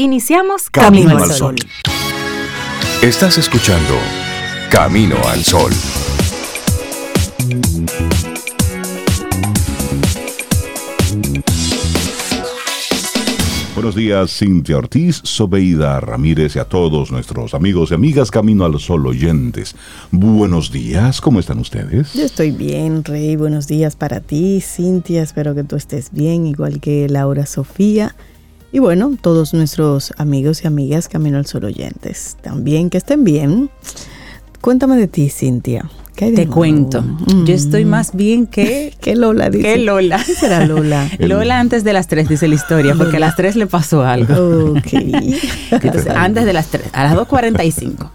Iniciamos Camino, al Sol. Estás escuchando Camino al Sol. Buenos días, Cintia Ortiz, Sobeida Ramírez y a todos nuestros amigos y amigas Camino al Sol oyentes. Buenos días, ¿cómo están ustedes? Yo estoy bien, Rey. Buenos días para ti, Cintia. Espero que tú estés bien, igual que Laura Sofía. Y bueno, todos nuestros amigos y amigas Camino al Sol oyentes, también que estén bien. Cuéntame de ti, Cintia. Te cuento. Yo estoy mm. más bien que... ¿Qué Lola dice? ¿Qué Lola? ¿Qué será Lola? Lola antes de las tres, dice la historia, porque a las tres le pasó algo. Ok. Entonces, antes de las tres, a las 2.45.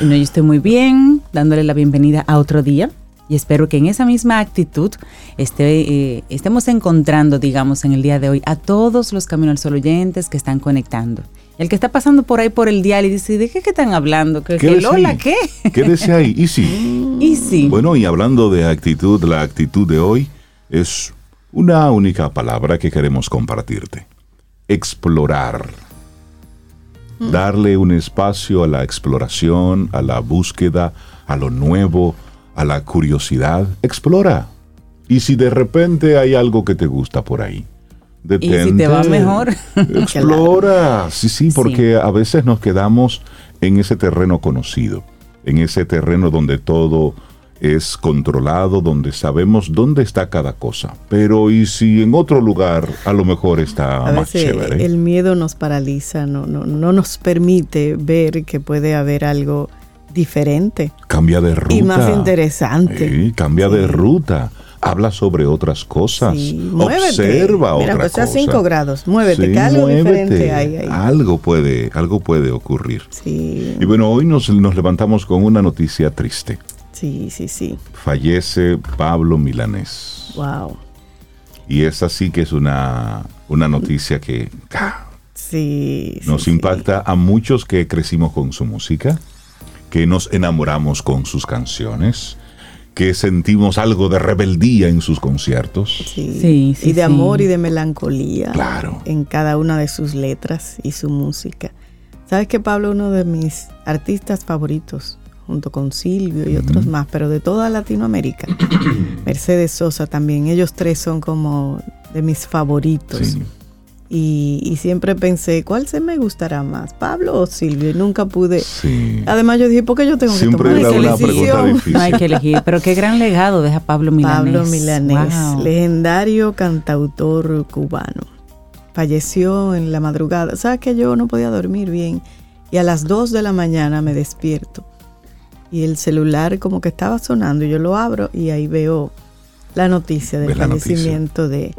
Y no, yo estoy muy bien, dándole la bienvenida a otro día y espero que en esa misma actitud esté, eh, estemos encontrando, digamos, en el día de hoy a todos los Camino al Sol oyentes que están conectando. El que está pasando por ahí por el dial y dice, ¿de qué, están hablando? ¿Qué, ¿Qué Lola qué? Quédese ahí, y sí. y sí. Bueno, y hablando de actitud, la actitud de hoy es una única palabra que queremos compartirte. Explorar. Mm. Darle un espacio a la exploración, a la búsqueda, a lo nuevo, a la curiosidad, explora. Y si de repente hay algo que te gusta por ahí, detente. Y si te va mejor. Explora. Sí, sí, porque a veces nos quedamos en ese terreno conocido, en ese terreno donde todo es controlado, donde sabemos dónde está cada cosa. Pero y si en otro lugar a lo mejor está más chévere. El miedo nos paraliza, no, no, no nos permite ver que puede haber algo diferente. Cambia de ruta. Y más interesante. cambia de ruta. Habla sobre otras cosas. Observa Mira, otra pues 5 grados. Muévete, algo diferente hay ahí. Algo puede, algo puede ocurrir. Sí. Y bueno, hoy nos, nos levantamos con una noticia triste. Sí, sí, sí. Fallece Pablo Milanés. Wow. Y es así que es una, una noticia que sí, nos impacta a muchos que crecimos con su música que nos enamoramos con sus canciones, que sentimos algo de rebeldía en sus conciertos. Sí, y de amor y de melancolía. Claro. En cada una de sus letras y su música. ¿Sabes que Pablo uno de mis artistas favoritos, junto con Silvio y otros más, pero de toda Latinoamérica? Mercedes Sosa también. Ellos tres son como de mis favoritos. Sí. Y, siempre pensé, ¿cuál se me gustará más, Pablo o Silvio? Y nunca pude. Además, yo dije, ¿por qué yo tengo que tomar esa decisión? No hay que elegir. Pero qué gran legado deja Pablo Milanés. Pablo Milanés, legendario cantautor cubano. Falleció en la madrugada. ¿Sabes que yo no podía dormir bien? Y a las 2 de la mañana me despierto. Y el celular como que estaba sonando. Y yo lo abro y ahí veo la noticia del fallecimiento de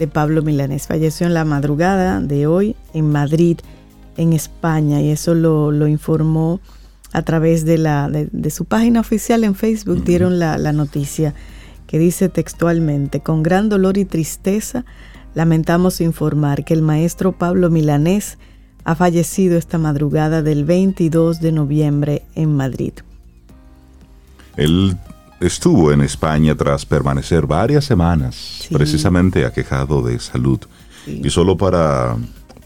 de Pablo Milanés. Falleció en la madrugada de hoy en Madrid, en España, y eso lo, informó a través de, la, de, su página oficial en Facebook. Dieron la, la noticia que dice textualmente, con gran dolor y tristeza, lamentamos informar que el maestro Pablo Milanés ha fallecido esta madrugada del 22 de noviembre en Madrid. Él estuvo en España tras permanecer varias semanas, precisamente aquejado de salud. Y solo para,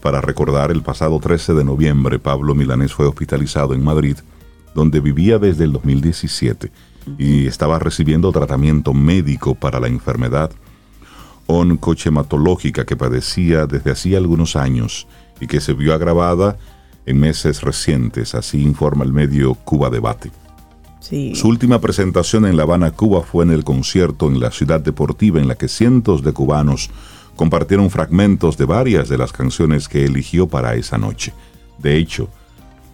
para recordar, el pasado 13 de noviembre, Pablo Milanés fue hospitalizado en Madrid, donde vivía desde el 2017 y estaba recibiendo tratamiento médico para la enfermedad oncochematológica que padecía desde hacía algunos años y que se vio agravada en meses recientes, así informa el medio Cuba Debate. Su última presentación en La Habana, Cuba, fue en el concierto en la ciudad deportiva en la que cientos de cubanos compartieron fragmentos de varias de las canciones que eligió para esa noche. De hecho,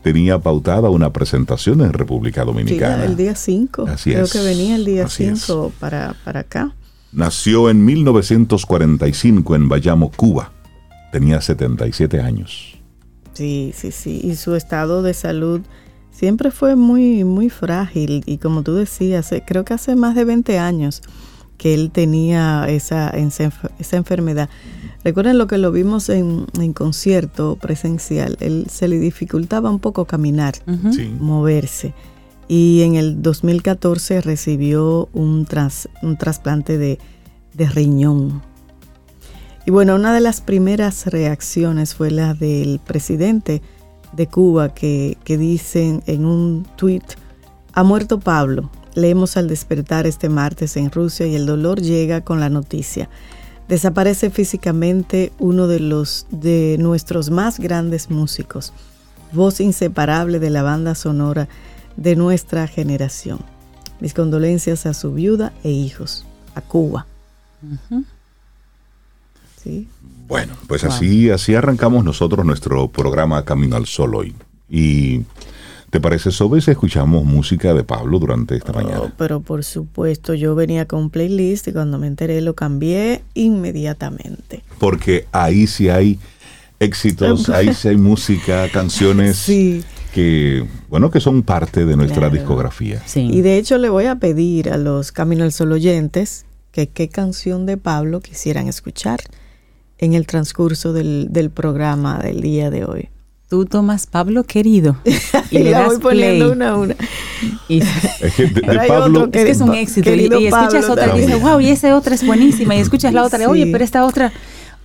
tenía pautada una presentación en República Dominicana. el día 5. Creo que venía el día 5 para, para acá. Nació en 1945 en Bayamo, Cuba. Tenía 77 años. Sí, sí, sí. Y su estado de salud siempre fue muy, muy frágil y como tú decías, creo que hace más de 20 años que él tenía esa, esa enfermedad. Recuerden lo que lo vimos en, concierto presencial, él se le dificultaba un poco caminar, moverse. Y en el 2014 recibió un, tras, un trasplante de, de riñón. Y bueno, una de las primeras reacciones fue la del presidente de Cuba que, que dicen en un tuit, ha muerto Pablo. Leemos al despertar este martes en Rusia y el dolor llega con la noticia. Desaparece físicamente uno de los de nuestros más grandes músicos, voz inseparable de la banda sonora de nuestra generación. Mis condolencias a su viuda e hijos, a Cuba. ¿Sí? Bueno, pues así, así arrancamos nosotros nuestro programa Camino al Sol hoy. Y ¿Te parece, Sobe, si escuchamos música de Pablo durante esta mañana? Pero por supuesto, yo venía con playlist y cuando me enteré lo cambié inmediatamente. Porque ahí sí hay éxitos, ahí sí hay música, canciones que, bueno, que son parte de nuestra discografía. Y de hecho le voy a pedir a los Camino al Sol oyentes que qué canción de Pablo quisieran escuchar en el transcurso del, del programa del día de hoy. Tú tomas Pablo querido y, le das voy poniendo una a una. Y, es que de, Pablo es, que es un éxito. Y, escuchas otra y dices, wow, y esa otra es buenísima y escuchas la otra, oye, pero esta otra,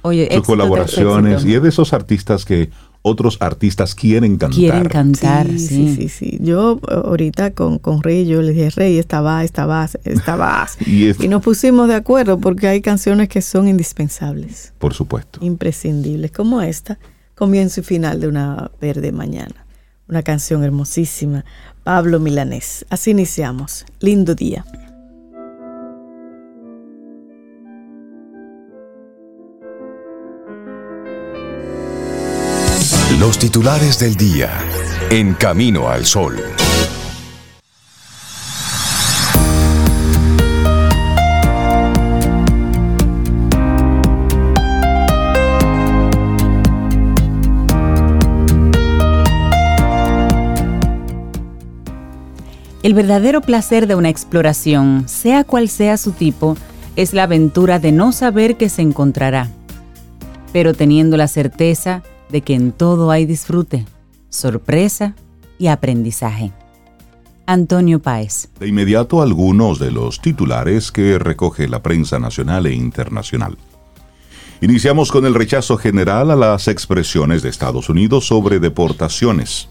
oye, Sus colaboraciones. y es de esos artistas que otros artistas quieren cantar. Quieren cantar, sí. Sí, sí, sí. Yo ahorita con, con Rey, yo le dije, Rey, esta va, esta va, esta va. y, y, nos pusimos de acuerdo porque hay canciones que son indispensables. Por supuesto. Imprescindibles, como esta comienzo y final de una verde mañana. Una canción hermosísima. Pablo Milanés. Así iniciamos. Lindo día. Los titulares del día. En camino al sol. El verdadero placer de una exploración, sea cual sea su tipo, es la aventura de no saber qué se encontrará, pero teniendo la certeza de que en todo hay disfrute, sorpresa y aprendizaje. Antonio Páez. De inmediato algunos de los titulares que recoge la prensa nacional e internacional. Iniciamos con el rechazo general a las expresiones de Estados Unidos sobre deportaciones.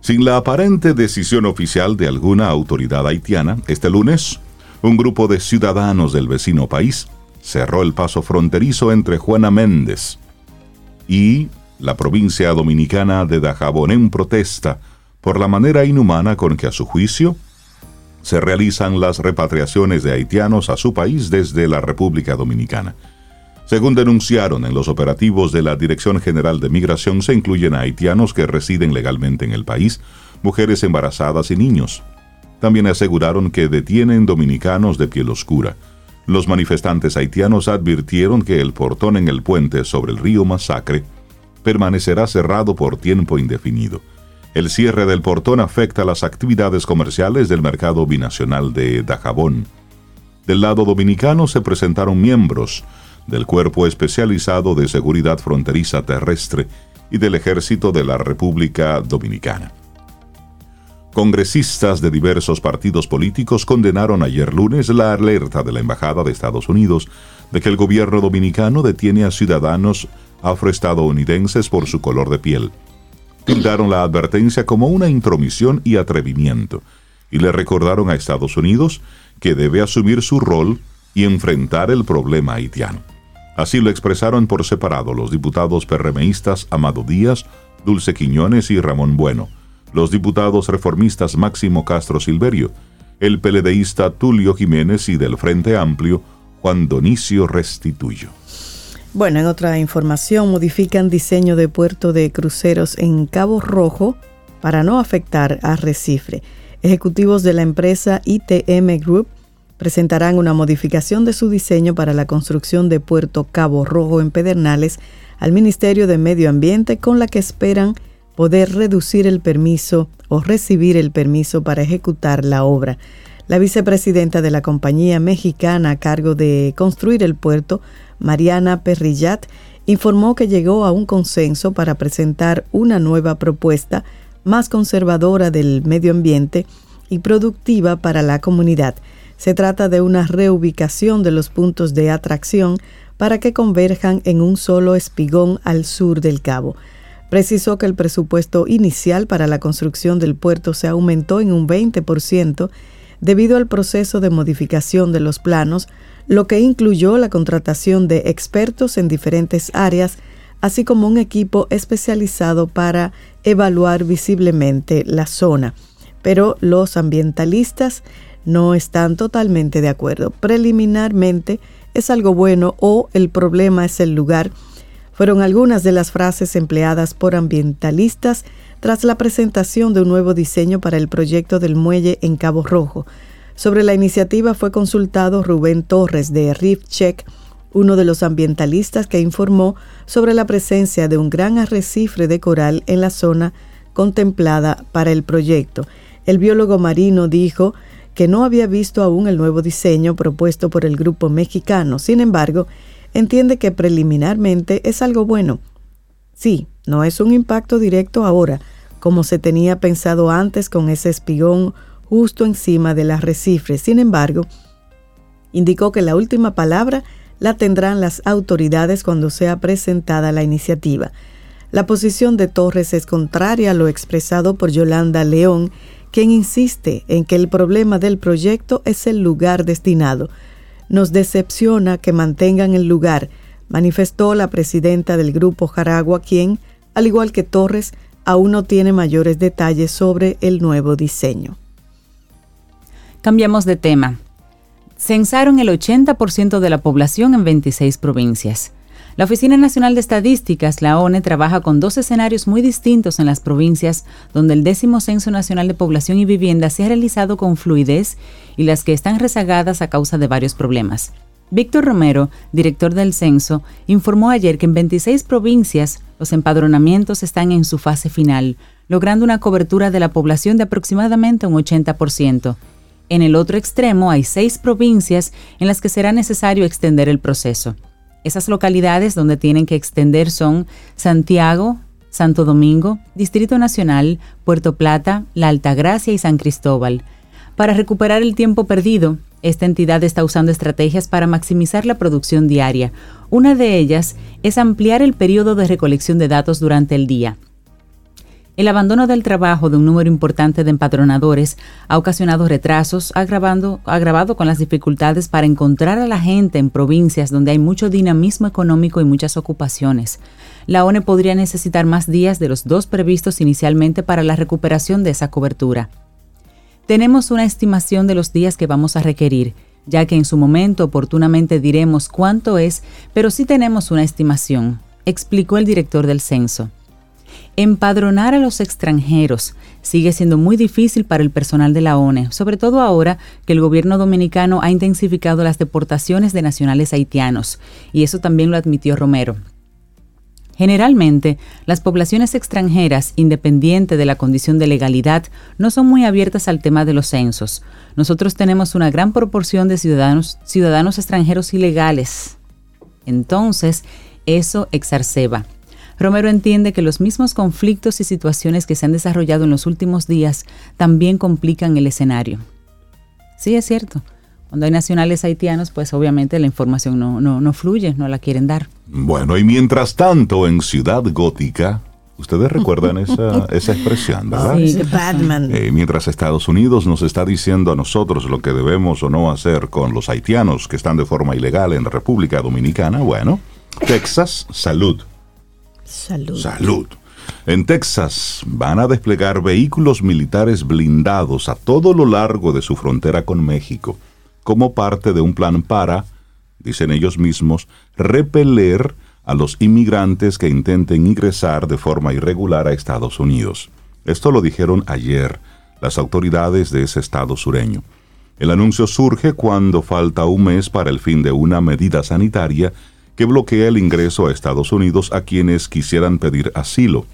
Sin la aparente decisión oficial de alguna autoridad haitiana, este lunes, un grupo de ciudadanos del vecino país cerró el paso fronterizo entre Juana Méndez y la provincia dominicana de Dajabón en protesta por la manera inhumana con que a su juicio se realizan las repatriaciones de haitianos a su país desde la República Dominicana. Según denunciaron en los operativos de la Dirección General de Migración, se incluyen a haitianos que residen legalmente en el país, mujeres embarazadas y niños. También aseguraron que detienen dominicanos de piel oscura. Los manifestantes haitianos advirtieron que el portón en el puente sobre el río Masacre permanecerá cerrado por tiempo indefinido. El cierre del portón afecta las actividades comerciales del mercado binacional de Dajabón. Del lado dominicano se presentaron miembros del Cuerpo Especializado de Seguridad Fronteriza Terrestre y del Ejército de la República Dominicana. Congresistas de diversos partidos políticos condenaron ayer lunes la alerta de la Embajada de Estados Unidos de que el gobierno dominicano detiene a ciudadanos afroestadounidenses por su color de piel. Tildaron la advertencia como una intromisión y atrevimiento, y le recordaron a Estados Unidos que debe asumir su rol y enfrentar el problema haitiano. Así lo expresaron por separado los diputados perremeístas Amado Díaz, Dulce Quiñones y Ramón Bueno, los diputados reformistas Máximo Castro Silverio, el peledeísta Tulio Jiménez y del Frente Amplio Juan Donicio Restituyo. Bueno, en otra información, modifican diseño de puerto de cruceros en Cabo Rojo para no afectar a Recife. Ejecutivos de la empresa ITM Group presentarán una modificación de su diseño para la construcción de Puerto Cabo Rojo en Pedernales al Ministerio de Medio Ambiente con la que esperan poder reducir el permiso o recibir el permiso para ejecutar la obra. La vicepresidenta de la compañía mexicana a cargo de construir el puerto, Mariana Perrillat, informó que llegó a un consenso para presentar una nueva propuesta más conservadora del medio ambiente y productiva para la comunidad. Se trata de una reubicación de los puntos de atracción para que converjan en un solo espigón al sur del cabo. Precisó que el presupuesto inicial para la construcción del puerto se aumentó en un 20% debido al proceso de modificación de los planos, lo que incluyó la contratación de expertos en diferentes áreas, así como un equipo especializado para evaluar visiblemente la zona. Pero los ambientalistas no están totalmente de acuerdo. Preliminarmente es algo bueno o el problema es el lugar. Fueron algunas de las frases empleadas por ambientalistas tras la presentación de un nuevo diseño para el proyecto del muelle en Cabo Rojo. Sobre la iniciativa fue consultado Rubén Torres de Reef Check, uno de los ambientalistas que informó sobre la presencia de un gran arrecife de coral en la zona contemplada para el proyecto. El biólogo marino dijo que no había visto aún el nuevo diseño propuesto por el grupo mexicano. Sin embargo, entiende que preliminarmente es algo bueno. Sí, no es un impacto directo ahora, como se tenía pensado antes con ese espigón justo encima del arrecife. Sin embargo, indicó que la última palabra la tendrán las autoridades cuando sea presentada la iniciativa. La posición de Torres es contraria a lo expresado por Yolanda León, quien insiste en que el problema del proyecto es el lugar destinado. Nos decepciona que mantengan el lugar, manifestó la presidenta del grupo Jaragua, quien, al igual que Torres, aún no tiene mayores detalles sobre el nuevo diseño. Cambiamos de tema. Censaron el 80% de la población en 26 provincias. La Oficina Nacional de Estadísticas, la ONE, trabaja con dos escenarios muy distintos en las provincias donde el décimo Censo Nacional de Población y Vivienda se ha realizado con fluidez y las que están rezagadas a causa de varios problemas. Víctor Romero, director del censo, informó ayer que en 26 provincias los empadronamientos están en su fase final, logrando una cobertura de la población de aproximadamente un 80%. En el otro extremo hay seis provincias en las que será necesario extender el proceso. Esas localidades donde tienen que extender son Santiago, Santo Domingo, Distrito Nacional, Puerto Plata, La Altagracia y San Cristóbal. Para recuperar el tiempo perdido, esta entidad está usando estrategias para maximizar la producción diaria. Una de ellas es ampliar el periodo de recolección de datos durante el día. El abandono del trabajo de un número importante de empadronadores ha ocasionado retrasos, agravando, agravado con las dificultades para encontrar a la gente en provincias donde hay mucho dinamismo económico y muchas ocupaciones. La ONE podría necesitar más días de los dos previstos inicialmente para la recuperación de esa cobertura. Tenemos una estimación de los días que vamos a requerir, ya que en su momento oportunamente diremos cuánto es, pero sí tenemos una estimación, explicó el director del censo. Empadronar a los extranjeros sigue siendo muy difícil para el personal de la ONE, sobre todo ahora que el gobierno dominicano ha intensificado las deportaciones de nacionales haitianos, y eso también lo admitió Romero. Generalmente, las poblaciones extranjeras, independiente de la condición de legalidad, no son muy abiertas al tema de los censos. Nosotros tenemos una gran proporción de ciudadanos, ciudadanos extranjeros ilegales. Entonces, eso exacerba Romero entiende que los mismos conflictos y situaciones que se han desarrollado en los últimos días también complican el escenario. Sí, es cierto. Cuando hay nacionales haitianos, pues obviamente la información no, no, fluye, no la quieren dar. Bueno, y mientras tanto, en Ciudad Gótica, Ustedes recuerdan esa, esa expresión, ¿verdad? Sí, Batman. Eh, mientras Estados Unidos nos está diciendo a nosotros lo que debemos o no hacer con los haitianos que están de forma ilegal en la República Dominicana, bueno, Texas, salud. Salud. En Texas van a desplegar vehículos militares blindados a todo lo largo de su frontera con México, como parte de un plan para, dicen ellos mismos, repeler a los inmigrantes que intenten ingresar de forma irregular a Estados Unidos. Esto lo dijeron ayer las autoridades de ese estado sureño. El anuncio surge cuando falta un mes para el fin de una medida sanitaria que bloquea el ingreso a Estados Unidos a quienes quisieran pedir asilo,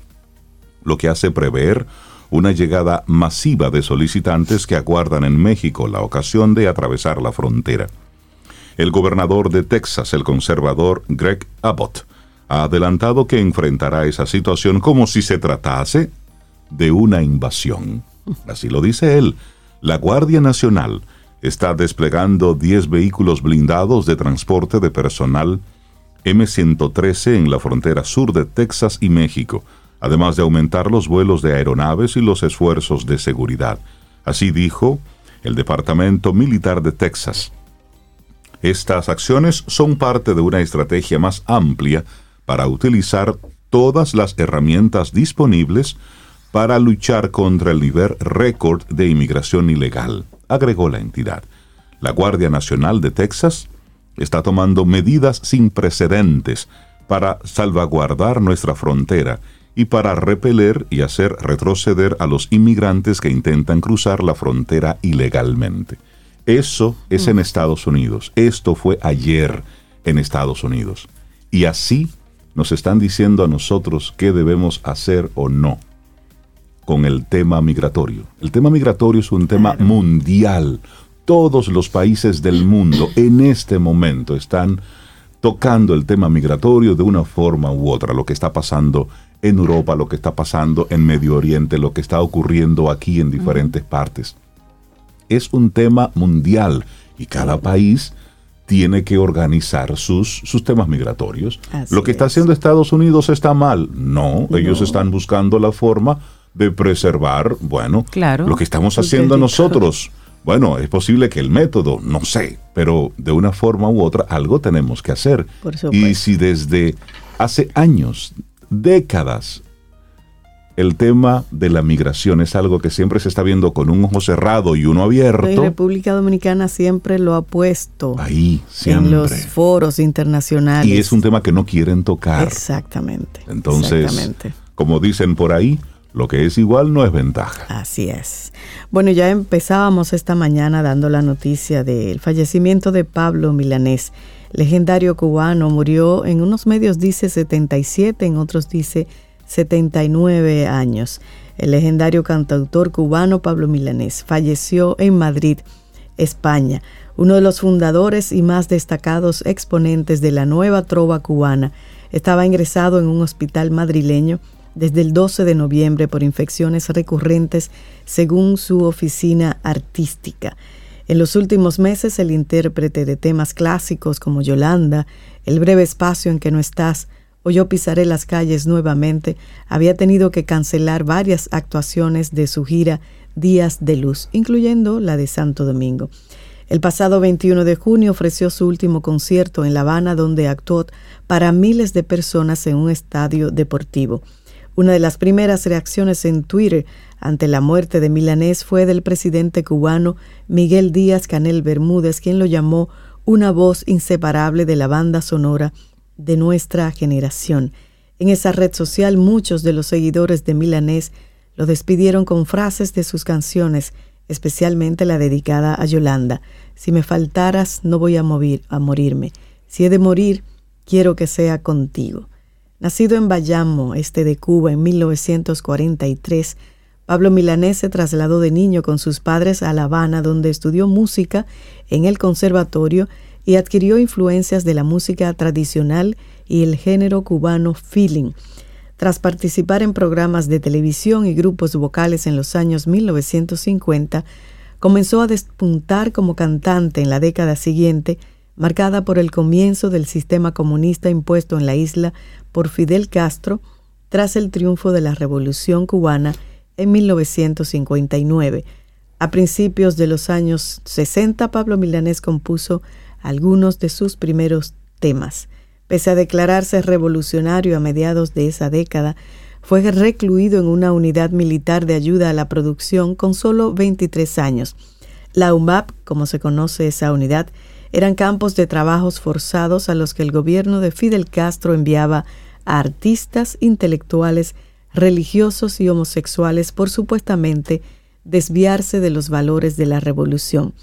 lo que hace prever una llegada masiva de solicitantes que aguardan en México la ocasión de atravesar la frontera. El gobernador de Texas, el conservador Greg Abbott, ha adelantado que enfrentará esa situación como si se tratase de una invasión. Así lo dice él. La Guardia Nacional está desplegando 10 vehículos blindados de transporte de personal M113 en la frontera sur de Texas y México, además de aumentar los vuelos de aeronaves y los esfuerzos de seguridad. Así dijo el Departamento Militar de Texas. Estas acciones son parte de una estrategia más amplia para utilizar todas las herramientas disponibles para luchar contra el nivel récord de inmigración ilegal, agregó la entidad. La Guardia Nacional de Texas está tomando medidas sin precedentes para salvaguardar nuestra frontera y para repeler y hacer retroceder a los inmigrantes que intentan cruzar la frontera ilegalmente. Eso es en Estados Unidos. Esto fue ayer en Estados Unidos. Y así nos están diciendo a nosotros qué debemos hacer o no con el tema migratorio. El tema migratorio es un tema mundial. Todos los países del mundo en este momento están tocando el tema migratorio de una forma u otra. Lo que está pasando en Europa, lo que está pasando en Medio Oriente, lo que está ocurriendo aquí en diferentes partes. Es un tema mundial y cada país tiene que organizar sus, sus temas migratorios. lo que está haciendo Estados Unidos está mal. No, ellos están buscando la forma de preservar, bueno, lo que estamos haciendo nosotros. Bueno, es posible que el método, no sé, pero de una forma u otra algo tenemos que hacer. y si desde hace años, décadas, el tema de la migración es algo que siempre se está viendo con un ojo cerrado y uno abierto. La República Dominicana siempre lo ha puesto ahí, siempre. en los foros internacionales. Y es un tema que no quieren tocar. Exactamente. Entonces, como dicen por ahí, lo que es igual no es ventaja. Así es. Bueno, ya empezábamos esta mañana dando la noticia del fallecimiento de Pablo Milanés, legendario cubano. Murió en unos medios dice 77, en otros dice 79 años. El legendario cantautor cubano Pablo Milanés falleció en Madrid, España, uno de los fundadores y más destacados exponentes de la nueva trova cubana. Estaba ingresado en un hospital madrileño desde el 12 de noviembre por infecciones recurrentes según su oficina artística. En los últimos meses el intérprete de temas clásicos como Yolanda, El breve espacio en que no estás, o yo pisaré las calles nuevamente, había tenido que cancelar varias actuaciones de su gira Días de Luz, incluyendo la de Santo Domingo. El pasado 21 de junio ofreció su último concierto en La Habana, donde actuó para miles de personas en un estadio deportivo. Una de las primeras reacciones en Twitter ante la muerte de Milanés fue del presidente cubano Miguel Díaz Canel Bermúdez, quien lo llamó una voz inseparable de la banda sonora de nuestra generación. En esa red social muchos de los seguidores de Milanés lo despidieron con frases de sus canciones, especialmente la dedicada a Yolanda. Si me faltaras, no voy a, a morirme. Si he de morir, quiero que sea contigo. Nacido en Bayamo, este de Cuba, en 1943, Pablo Milanés se trasladó de niño con sus padres a La Habana, donde estudió música en el conservatorio y adquirió influencias de la música tradicional y el género cubano feeling. Tras participar en programas de televisión y grupos vocales en los años 1950, comenzó a despuntar como cantante en la década siguiente, marcada por el comienzo del sistema comunista impuesto en la isla por Fidel Castro tras el triunfo de la Revolución cubana en 1959. A principios de los años 60, Pablo Milanés compuso algunos de sus primeros temas. Pese a declararse revolucionario a mediados de esa década, fue recluido en una unidad militar de ayuda a la producción con solo 23 años. La UMAP, como se conoce esa unidad, eran campos de trabajos forzados a los que el gobierno de Fidel Castro enviaba a artistas, intelectuales, religiosos y homosexuales por supuestamente desviarse de los valores de la revolución.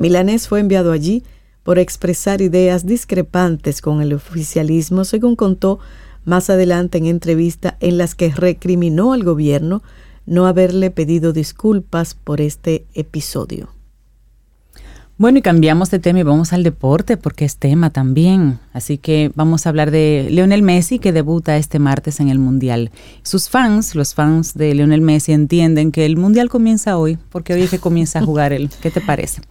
Milanés fue enviado allí por expresar ideas discrepantes con el oficialismo, según contó más adelante en entrevista en las que recriminó al gobierno no haberle pedido disculpas por este episodio. Bueno, y cambiamos de tema y vamos al deporte porque es tema también. Así que vamos a hablar de Lionel Messi que debuta este martes en el Mundial. Sus fans, los fans de Lionel Messi, entienden que el Mundial comienza hoy, porque hoy es que comienza a jugar él. ¿Qué te parece?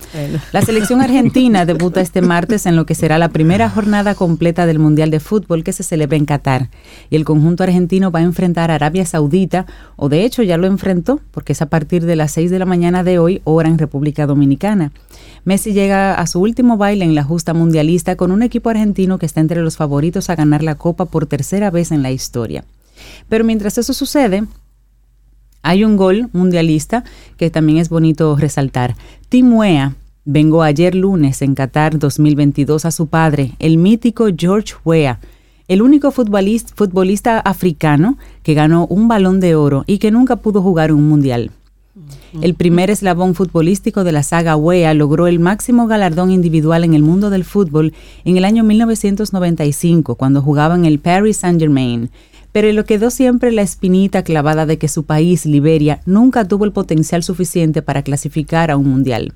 La selección argentina debuta este martes en lo que será la primera jornada completa del Mundial de Fútbol que se celebra en Qatar. Y el conjunto argentino va a enfrentar a Arabia Saudita, o de hecho ya lo enfrentó, porque es a partir de las 6 de la mañana de hoy, hora en República Dominicana. Messi llega a su último baile en la justa mundialista con un equipo argentino que está entre los favoritos a ganar la Copa por tercera vez en la historia. Pero mientras eso sucede, hay un gol mundialista que también es bonito resaltar. Tim Weah vengó ayer lunes en Qatar 2022 a su padre, el mítico George Weah, el único futbolista, futbolista africano que ganó un balón de oro y que nunca pudo jugar un mundial. El primer eslabón futbolístico de la saga WEA logró el máximo galardón individual en el mundo del fútbol en el año 1995, cuando jugaba en el Paris Saint-Germain. Pero lo quedó siempre la espinita clavada de que su país, Liberia, nunca tuvo el potencial suficiente para clasificar a un mundial.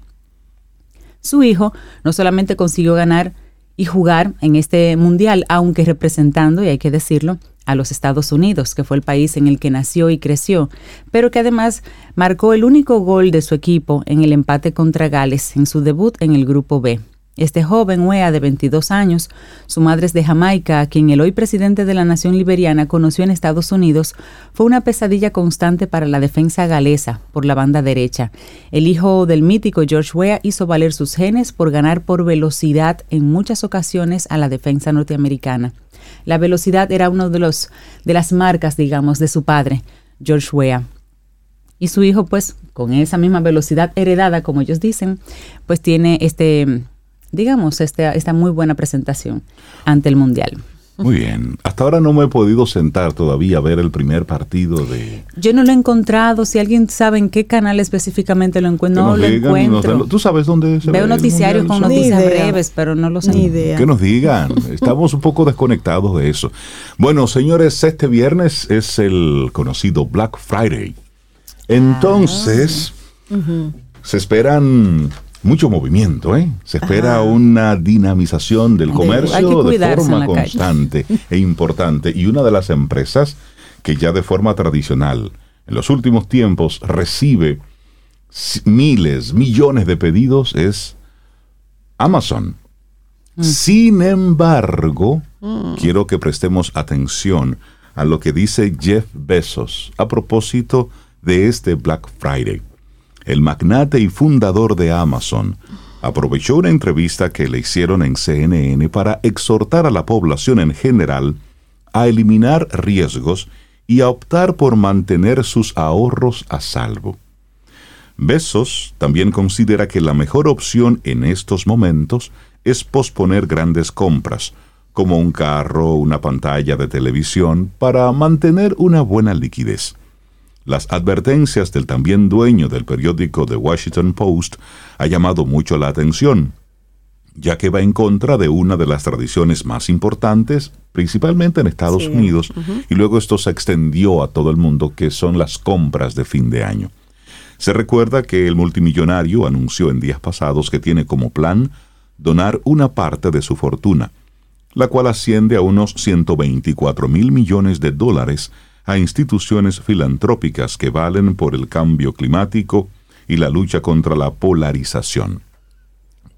Su hijo no solamente consiguió ganar y jugar en este mundial, aunque representando, y hay que decirlo, a los Estados Unidos, que fue el país en el que nació y creció, pero que además marcó el único gol de su equipo en el empate contra Gales en su debut en el Grupo B. Este joven Wea de 22 años, su madre es de Jamaica, a quien el hoy presidente de la nación liberiana conoció en Estados Unidos, fue una pesadilla constante para la defensa galesa por la banda derecha. El hijo del mítico George Wea hizo valer sus genes por ganar por velocidad en muchas ocasiones a la defensa norteamericana. La velocidad era uno de los de las marcas, digamos, de su padre, George Weah. Y su hijo, pues, con esa misma velocidad heredada, como ellos dicen, pues tiene este, digamos, este, esta muy buena presentación ante el Mundial. Muy bien. Hasta ahora no me he podido sentar todavía a ver el primer partido de... Yo no lo he encontrado. Si alguien sabe en qué canal específicamente lo encuentro, no lo encuentro. ¿Tú sabes dónde se Veo noticiarios con noticias breves, pero no lo sé. Ni idea. Que nos digan. Estamos un poco desconectados de eso. Bueno, señores, este viernes es el conocido Black Friday. Entonces, ah. se esperan mucho movimiento, ¿eh? Se espera una dinamización del comercio de forma constante e importante. Y una de las empresas que ya de forma tradicional en los últimos tiempos recibe miles, millones de pedidos es Amazon. Mm. Sin embargo, mm. quiero que prestemos atención a lo que dice Jeff Bezos a propósito de este Black Friday el magnate y fundador de Amazon, aprovechó una entrevista que le hicieron en CNN para exhortar a la población en general a eliminar riesgos y a optar por mantener sus ahorros a salvo. Besos también considera que la mejor opción en estos momentos es posponer grandes compras, como un carro o una pantalla de televisión, para mantener una buena liquidez. Las advertencias del también dueño del periódico The Washington Post ha llamado mucho la atención, ya que va en contra de una de las tradiciones más importantes, principalmente en Estados Unidos, y luego esto se extendió a todo el mundo, que son las compras de fin de año. Se recuerda que el multimillonario anunció en días pasados que tiene como plan donar una parte de su fortuna, la cual asciende a unos 124 mil millones de dólares a instituciones filantrópicas que valen por el cambio climático y la lucha contra la polarización.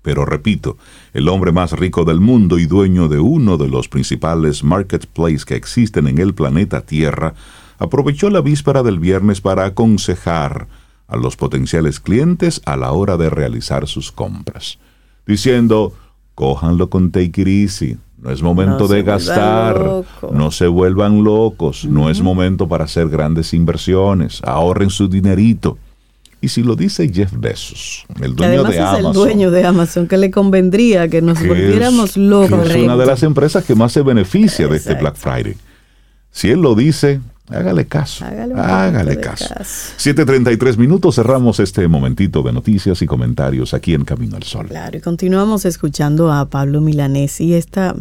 Pero repito, el hombre más rico del mundo y dueño de uno de los principales marketplaces que existen en el planeta Tierra, aprovechó la víspera del viernes para aconsejar a los potenciales clientes a la hora de realizar sus compras, diciendo, cójanlo con take no es momento de gastar, no se vuelvan locos, no es momento para hacer grandes inversiones, ahorren su dinerito. Y si lo dice Jeff Bezos, el dueño de Amazon. el dueño de Amazon, que le convendría que nos volviéramos locos. es una de las empresas que más se beneficia de este Black Friday. Si él lo dice, Hágale caso. Hágale, caso. 7.33 minutos, cerramos este momentito de noticias y comentarios aquí en Camino al Sol. Claro, y continuamos escuchando a Pablo Milanés y esta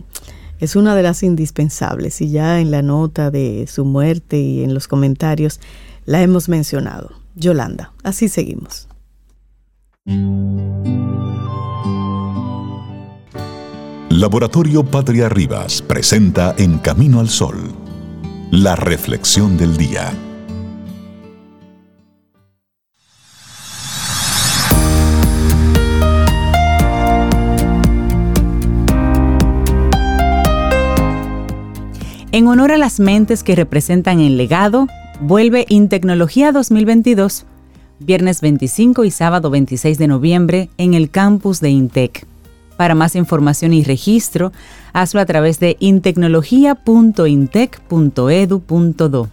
es una de las indispensables y ya en la nota de su muerte y en los comentarios la hemos mencionado. Yolanda, así seguimos. Laboratorio Patria Rivas presenta En Camino al Sol, la reflexión del día. En honor a las mentes que representan el legado, vuelve Intecnología 2022, viernes 25 y sábado 26 de noviembre en el campus de Intec. Para más información y registro, hazlo a través de intecnología.intec.edu.do.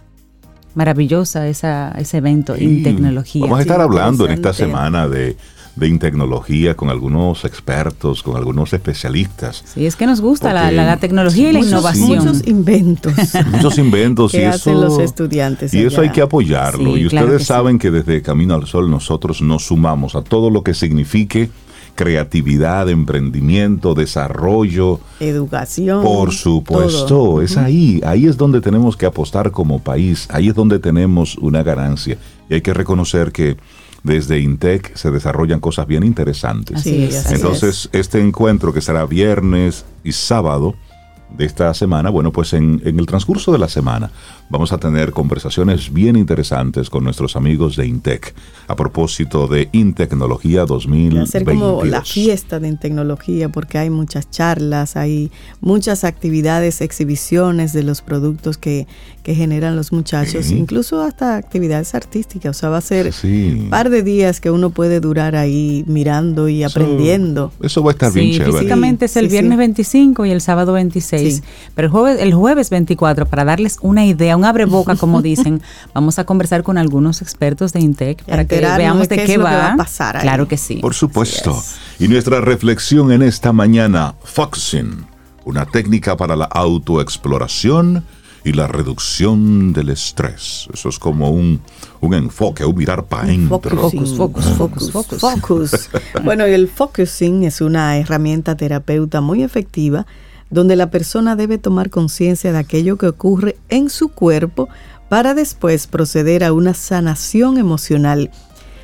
Maravillosa esa, ese evento, Intecnología. Vamos a estar hablando en esta semana de de tecnología con algunos expertos, con algunos especialistas. Sí, es que nos gusta la, tecnología y la innovación. Muchos inventos. muchos inventos que y hacen los estudiantes. Y eso hay que apoyarlo. y ustedes saben que desde Camino al Sol nosotros nos sumamos a todo lo que signifique creatividad, emprendimiento, desarrollo, educación. Por supuesto, es ahí, ahí es donde tenemos que apostar como país, ahí es donde tenemos una ganancia. Y hay que reconocer que desde INTEC se desarrollan cosas bien interesantes. Entonces, este encuentro que será viernes y sábado de esta semana, bueno, pues en, en el transcurso de la semana vamos a tener conversaciones bien interesantes con nuestros amigos de Intec a propósito de Intecnología 2022. Va a ser como la fiesta de Intecnología porque hay muchas charlas, hay muchas actividades, exhibiciones de los productos que, generan los muchachos, incluso hasta actividades artísticas. O sea, va a ser un par de días que uno puede durar ahí mirando y aprendiendo. Eso va a estar bien chévere. Físicamente es el viernes 25 y el sábado 26, pero el jueves, el jueves 24, para darles una idea, un abre boca, como dicen, vamos a conversar con algunos expertos de Intec para que veamos de qué, va. a pasar. Claro que sí. Por supuesto. Y nuestra reflexión en esta mañana, Foxing, una técnica para la autoexploración y la reducción del estrés. Eso es como un, un enfoque, un mirar para adentro. Focus, focus, focus, focus, focus. bueno, el focusing es una herramienta terapeuta muy efectiva donde la persona debe tomar conciencia de aquello que ocurre en su cuerpo para después proceder a una sanación emocional.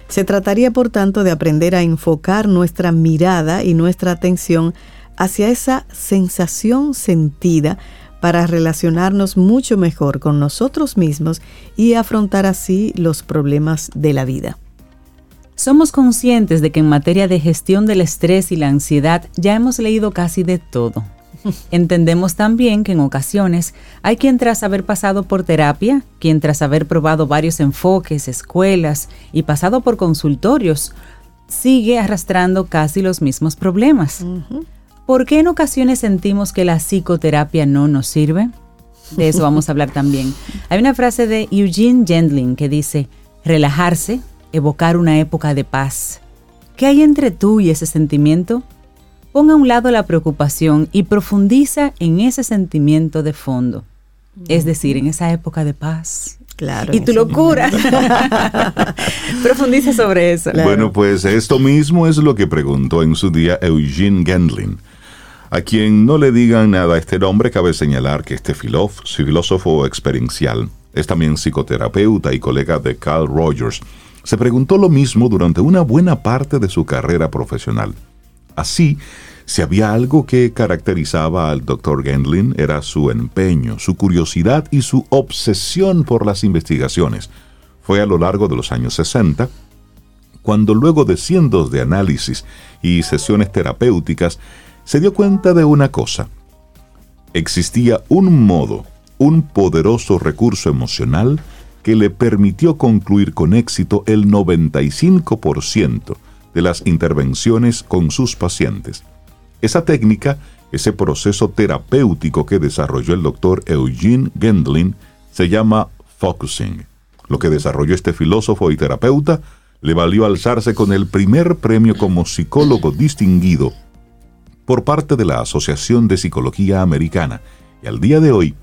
Se trataría, por tanto, de aprender a enfocar nuestra mirada y nuestra atención hacia esa sensación sentida para relacionarnos mucho mejor con nosotros mismos y afrontar así los problemas de la vida. Somos conscientes de que en materia de gestión del estrés y la ansiedad ya hemos leído casi de todo. Entendemos también que en ocasiones hay quien tras haber pasado por terapia, quien tras haber probado varios enfoques, escuelas y pasado por consultorios, sigue arrastrando casi los mismos problemas. ¿Por qué en ocasiones sentimos que la psicoterapia no nos sirve? De eso vamos a hablar también. Hay una frase de Eugene Gendlin que dice, relajarse, evocar una época de paz. ¿Qué hay entre tú y ese sentimiento? Ponga a un lado la preocupación y profundiza en ese sentimiento de fondo, es decir, en esa época de paz. Claro, y tu locura. Profundiza sobre eso. Bueno, pues esto mismo es lo que preguntó en su día Eugene Gendlin. A quien no le digan nada a este nombre, cabe señalar que este filósofo experiencial es también psicoterapeuta y colega de Carl Rogers. Se preguntó lo mismo durante una buena parte de su carrera profesional. Así, si había algo que caracterizaba al Dr. Gendlin era su empeño, su curiosidad y su obsesión por las investigaciones. Fue a lo largo de los años 60 cuando luego de cientos de análisis y sesiones terapéuticas se dio cuenta de una cosa. Existía un modo, un poderoso recurso emocional que le permitió concluir con éxito el 95% de las intervenciones con sus pacientes. Esa técnica, ese proceso terapéutico que desarrolló el doctor Eugene Gendlin, se llama focusing. Lo que desarrolló este filósofo y terapeuta le valió alzarse con el primer premio como psicólogo distinguido por parte de la Asociación de Psicología Americana. Y al día de hoy,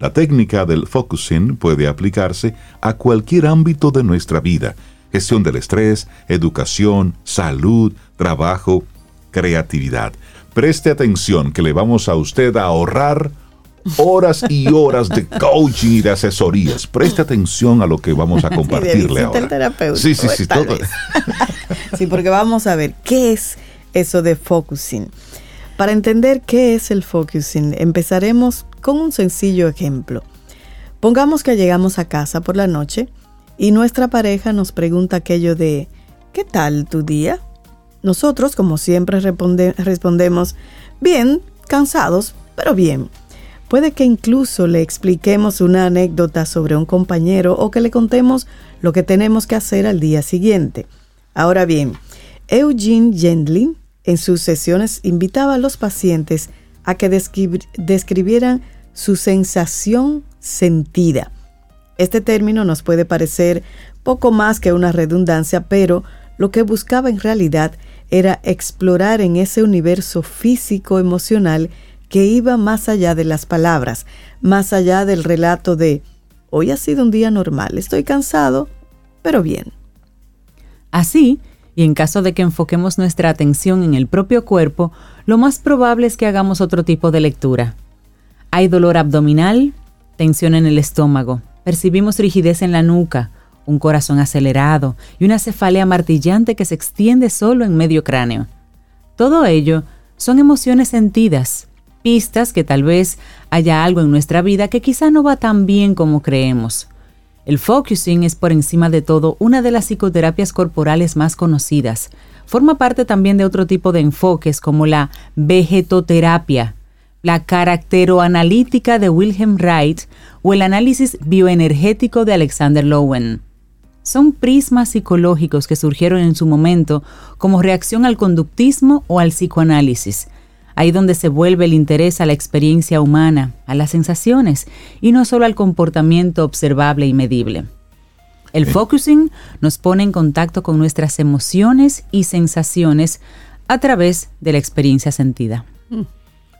la técnica del focusing puede aplicarse a cualquier ámbito de nuestra vida, gestión del estrés, educación, salud, trabajo, creatividad. Preste atención que le vamos a usted a ahorrar horas y horas de coaching y de asesorías. Preste atención a lo que vamos a compartirle ahora. sí, sí, sí, todo. sí, porque vamos a ver qué es eso de focusing. Para entender qué es el focusing, empezaremos con un sencillo ejemplo. Pongamos que llegamos a casa por la noche y nuestra pareja nos pregunta aquello de ¿qué tal tu día? Nosotros, como siempre, respondemos bien, cansados, pero bien. Puede que incluso le expliquemos una anécdota sobre un compañero o que le contemos lo que tenemos que hacer al día siguiente. Ahora bien, Eugene Gendlin en sus sesiones invitaba a los pacientes a que describieran su sensación sentida. Este término nos puede parecer poco más que una redundancia, pero lo que buscaba en realidad era explorar en ese universo físico emocional que iba más allá de las palabras, más allá del relato de hoy ha sido un día normal, estoy cansado, pero bien. Así, y en caso de que enfoquemos nuestra atención en el propio cuerpo, lo más probable es que hagamos otro tipo de lectura. Hay dolor abdominal, tensión en el estómago, percibimos rigidez en la nuca, un corazón acelerado y una cefalea martillante que se extiende solo en medio cráneo. Todo ello son emociones sentidas, pistas que tal vez haya algo en nuestra vida que quizá no va tan bien como creemos. El focusing es por encima de todo una de las psicoterapias corporales más conocidas. Forma parte también de otro tipo de enfoques como la vegetoterapia, la caracteroanalítica de Wilhelm Wright o el análisis bioenergético de Alexander Lowen. Son prismas psicológicos que surgieron en su momento como reacción al conductismo o al psicoanálisis, ahí donde se vuelve el interés a la experiencia humana, a las sensaciones y no solo al comportamiento observable y medible. El focusing nos pone en contacto con nuestras emociones y sensaciones a través de la experiencia sentida.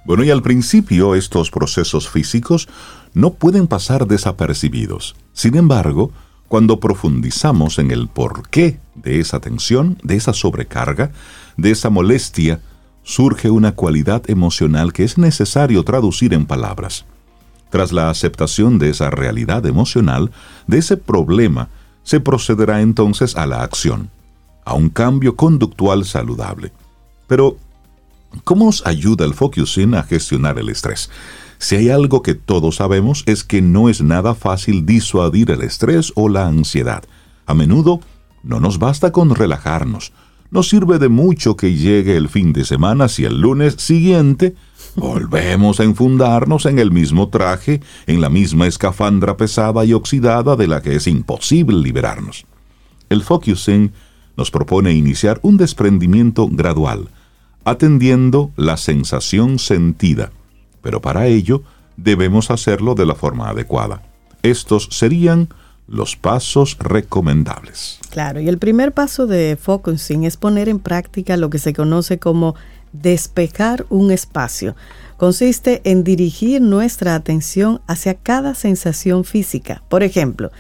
Bueno, y al principio estos procesos físicos no pueden pasar desapercibidos. Sin embargo, cuando profundizamos en el porqué de esa tensión, de esa sobrecarga, de esa molestia, surge una cualidad emocional que es necesario traducir en palabras. Tras la aceptación de esa realidad emocional, de ese problema, se procederá entonces a la acción, a un cambio conductual saludable. Pero, ¿cómo nos ayuda el focusing a gestionar el estrés? Si hay algo que todos sabemos es que no es nada fácil disuadir el estrés o la ansiedad. A menudo no nos basta con relajarnos, no sirve de mucho que llegue el fin de semana si el lunes siguiente volvemos a enfundarnos en el mismo traje, en la misma escafandra pesada y oxidada de la que es imposible liberarnos. El focusing nos propone iniciar un desprendimiento gradual, atendiendo la sensación sentida, pero para ello debemos hacerlo de la forma adecuada. Estos serían los pasos recomendables. Claro, y el primer paso de focusing es poner en práctica lo que se conoce como despejar un espacio. Consiste en dirigir nuestra atención hacia cada sensación física. Por ejemplo,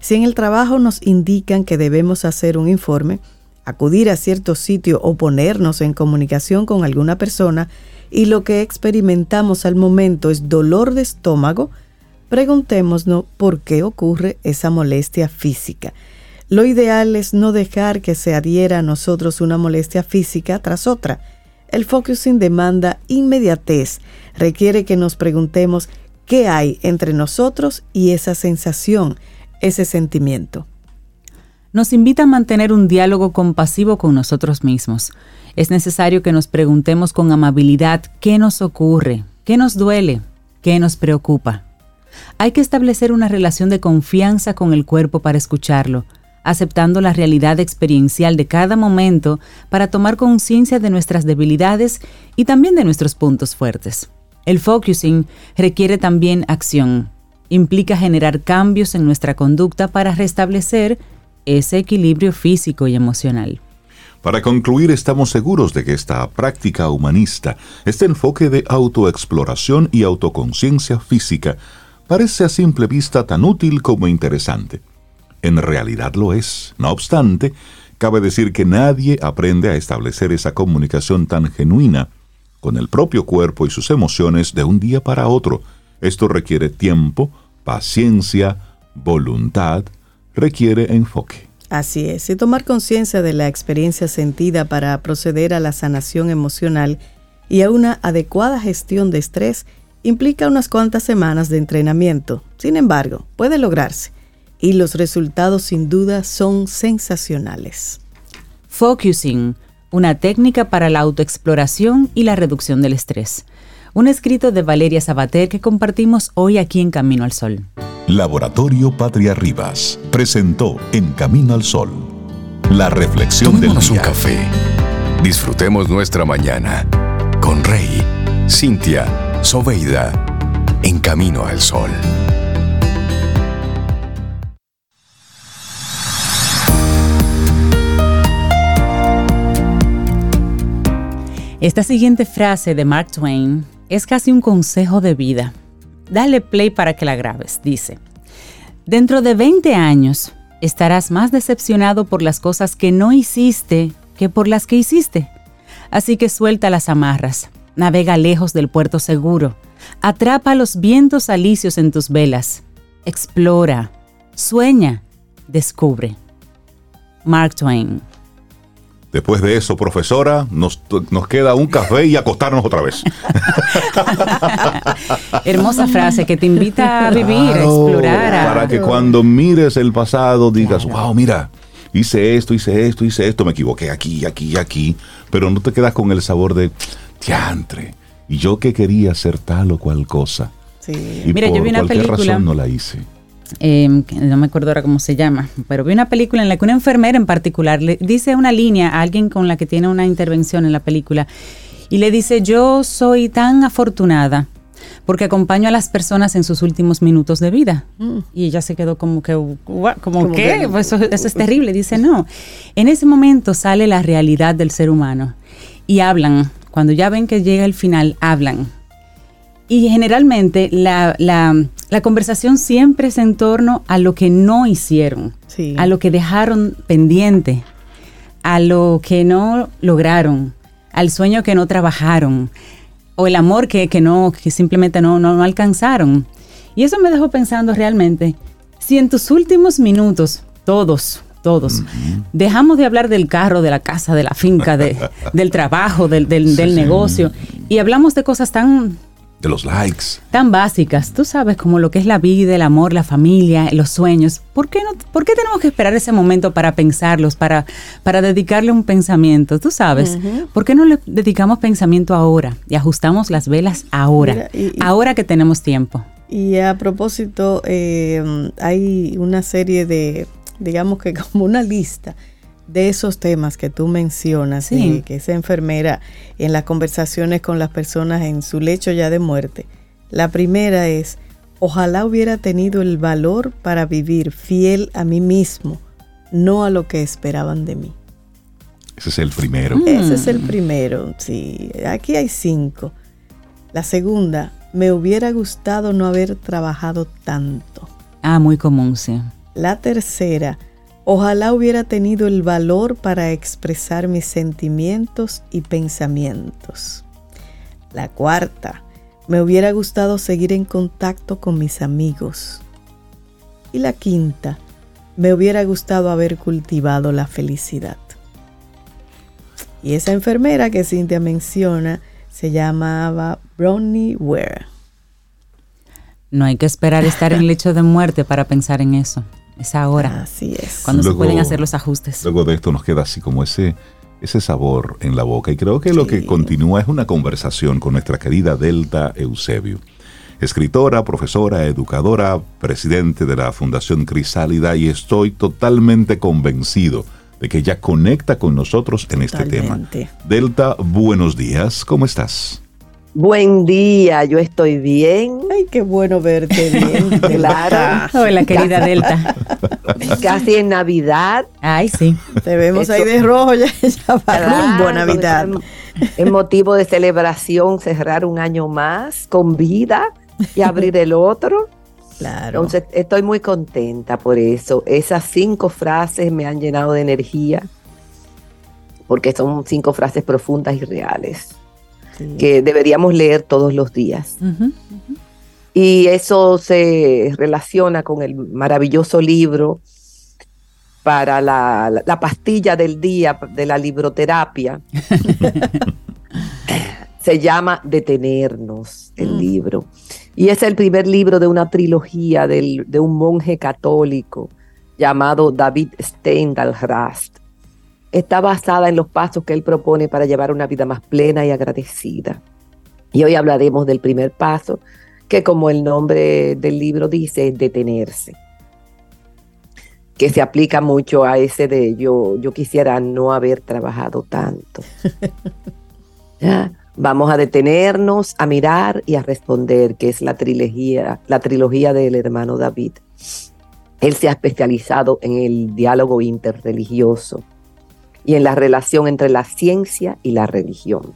si en el trabajo nos indican que debemos hacer un informe, acudir a cierto sitio o ponernos en comunicación con alguna persona y lo que experimentamos al momento es dolor de estómago, preguntémonos por qué ocurre esa molestia física. Lo ideal es no dejar que se adhiera a nosotros una molestia física tras otra. El focusing demanda inmediatez, requiere que nos preguntemos qué hay entre nosotros y esa sensación, ese sentimiento. Nos invita a mantener un diálogo compasivo con nosotros mismos. Es necesario que nos preguntemos con amabilidad qué nos ocurre, qué nos duele, qué nos preocupa. Hay que establecer una relación de confianza con el cuerpo para escucharlo, aceptando la realidad experiencial de cada momento para tomar conciencia de nuestras debilidades y también de nuestros puntos fuertes. El focusing requiere también acción. Implica generar cambios en nuestra conducta para restablecer ese equilibrio físico y emocional. Para concluir, estamos seguros de que esta práctica humanista, este enfoque de autoexploración y autoconciencia física, parece a simple vista tan útil como interesante. En realidad lo es. No obstante, cabe decir que nadie aprende a establecer esa comunicación tan genuina con el propio cuerpo y sus emociones de un día para otro. Esto requiere tiempo, paciencia, voluntad, requiere enfoque. Así es, y tomar conciencia de la experiencia sentida para proceder a la sanación emocional y a una adecuada gestión de estrés implica unas cuantas semanas de entrenamiento. Sin embargo, puede lograrse y los resultados sin duda son sensacionales. Focusing, una técnica para la autoexploración y la reducción del estrés. Un escrito de Valeria Sabater que compartimos hoy aquí en Camino al Sol. Laboratorio Patria Rivas presentó En Camino al Sol la reflexión del día. un café. Disfrutemos nuestra mañana con Rey, Cintia, Soveida, En Camino al Sol. Esta siguiente frase de Mark Twain es casi un consejo de vida. Dale play para que la grabes, dice. Dentro de 20 años estarás más decepcionado por las cosas que no hiciste que por las que hiciste. Así que suelta las amarras, navega lejos del puerto seguro, atrapa los vientos alicios en tus velas, explora, sueña, descubre. Mark Twain Después de eso, profesora, nos, queda un café y acostarnos otra vez. Hermosa frase que te invita a vivir, a explorar. Para que cuando mires el pasado digas, wow, mira, hice esto, hice esto, hice esto, me equivoqué aquí, aquí, aquí, pero no te quedas con el sabor de, teantre, y yo que quería hacer tal o cual cosa. Sí. Y Mira, por yo vi una cualquier película, razón no la hice. Em, no me acuerdo ahora cómo se llama, pero vi una película en la que una enfermera en particular le dice una línea a alguien con la que tiene una intervención en la película y le dice, yo soy tan afortunada porque acompaño a las personas en sus últimos minutos de vida. Mm. Y ella se quedó como que, ¿como qué? Pues eso, eso, es terrible. Dice, no. En ese momento sale la realidad del ser humano y hablan. Cuando ya ven que llega el final, hablan. Y generalmente la, la conversación siempre es en torno a lo que no hicieron, a lo que dejaron pendiente, a lo que no lograron, al sueño que no trabajaron, o el amor que, no, que simplemente no, no, alcanzaron. Y eso me dejó pensando realmente, si en tus últimos minutos, todos, todos, dejamos de hablar del carro, de la casa, de la finca, de, del trabajo, del, del negocio, y hablamos de cosas tan de los likes. Tan básicas, tú sabes, como lo que es la vida, el amor, la familia, los sueños. ¿Por qué, no, por qué tenemos que esperar ese momento para pensarlos, para, para dedicarle un pensamiento? Tú sabes, ¿por qué no le dedicamos pensamiento ahora y ajustamos las velas ahora, ahora que tenemos tiempo? Y a propósito, eh, hay una serie de, digamos que como una lista de esos temas que tú mencionas, que esa enfermera en las conversaciones con las personas en su lecho ya de muerte. La primera es, ojalá hubiera tenido el valor para vivir fiel a mí mismo, no a lo que esperaban de mí. Ese es el primero. Ese es el mm. primero, sí. Aquí hay cinco. La segunda, me hubiera gustado no haber trabajado tanto. Ah, muy común, sí. La tercera, Ojalá hubiera tenido el valor para expresar mis sentimientos y pensamientos. La cuarta, me hubiera gustado seguir en contacto con mis amigos. Y la quinta, me hubiera gustado haber cultivado la felicidad. Y esa enfermera que Cintia menciona se llamaba Bronnie Ware. No hay que esperar estar en lecho de muerte para pensar en eso. Es ahora. Así es. Cuando se pueden hacer los ajustes. Luego de esto nos queda así como ese, ese sabor en la boca. Y creo que lo que continúa es una conversación con nuestra querida Delta Eusebio. Escritora, profesora, educadora, presidente de la Fundación Crisálida y estoy totalmente convencido de que ella conecta con nosotros en este tema. Delta, buenos días, ¿cómo estás? Buen día, yo estoy bien. Ay, qué bueno verte bien, claro. Hola, querida Delta. Casi en Navidad. Ay, sí. Te vemos ahí de rojo, ya, ya va Navidad. Es motivo de celebración cerrar un año más con vida y abrir el otro. Claro. Entonces, estoy muy contenta por eso. Esas cinco frases me han llenado de energía porque son cinco frases profundas y reales que deberíamos leer todos los días. Y eso se relaciona con el maravilloso libro para la, la, pastilla del día de la libroterapia. Se llama Detenernos, el mm. libro. Y es el primer libro de una trilogía de un monje católico llamado David Steindal Rast. Está basada en los pasos que él propone para llevar una vida más plena y agradecida. Y hoy hablaremos del primer paso, que como el nombre del libro dice, es detenerse. Que se aplica mucho a ese de yo, yo quisiera no haber trabajado tanto. Vamos a detenernos, a mirar y a responder, que es la trilogía, la trilogía del hermano David. Él se ha especializado en el diálogo interreligioso y en la relación entre la ciencia y la religión.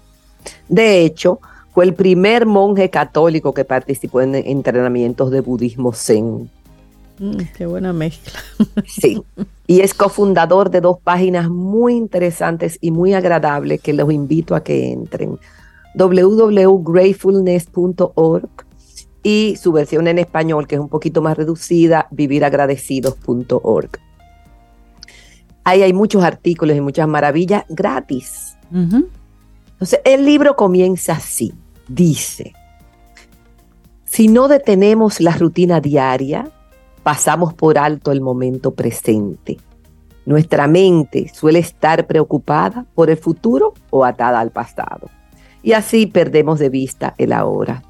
De hecho, fue el primer monje católico que participó en entrenamientos de budismo zen. Mm, qué buena mezcla. Sí, y es cofundador de dos páginas muy interesantes y muy agradables que los invito a que entren www.gratefulness.org y su versión en español, que es un poquito más reducida, viviragradecidos.org. Ahí hay muchos artículos y muchas maravillas gratis. Entonces, el libro comienza así. Dice, si no detenemos la rutina diaria, pasamos por alto el momento presente. Nuestra mente suele estar preocupada por el futuro o atada al pasado y así perdemos de vista el ahora.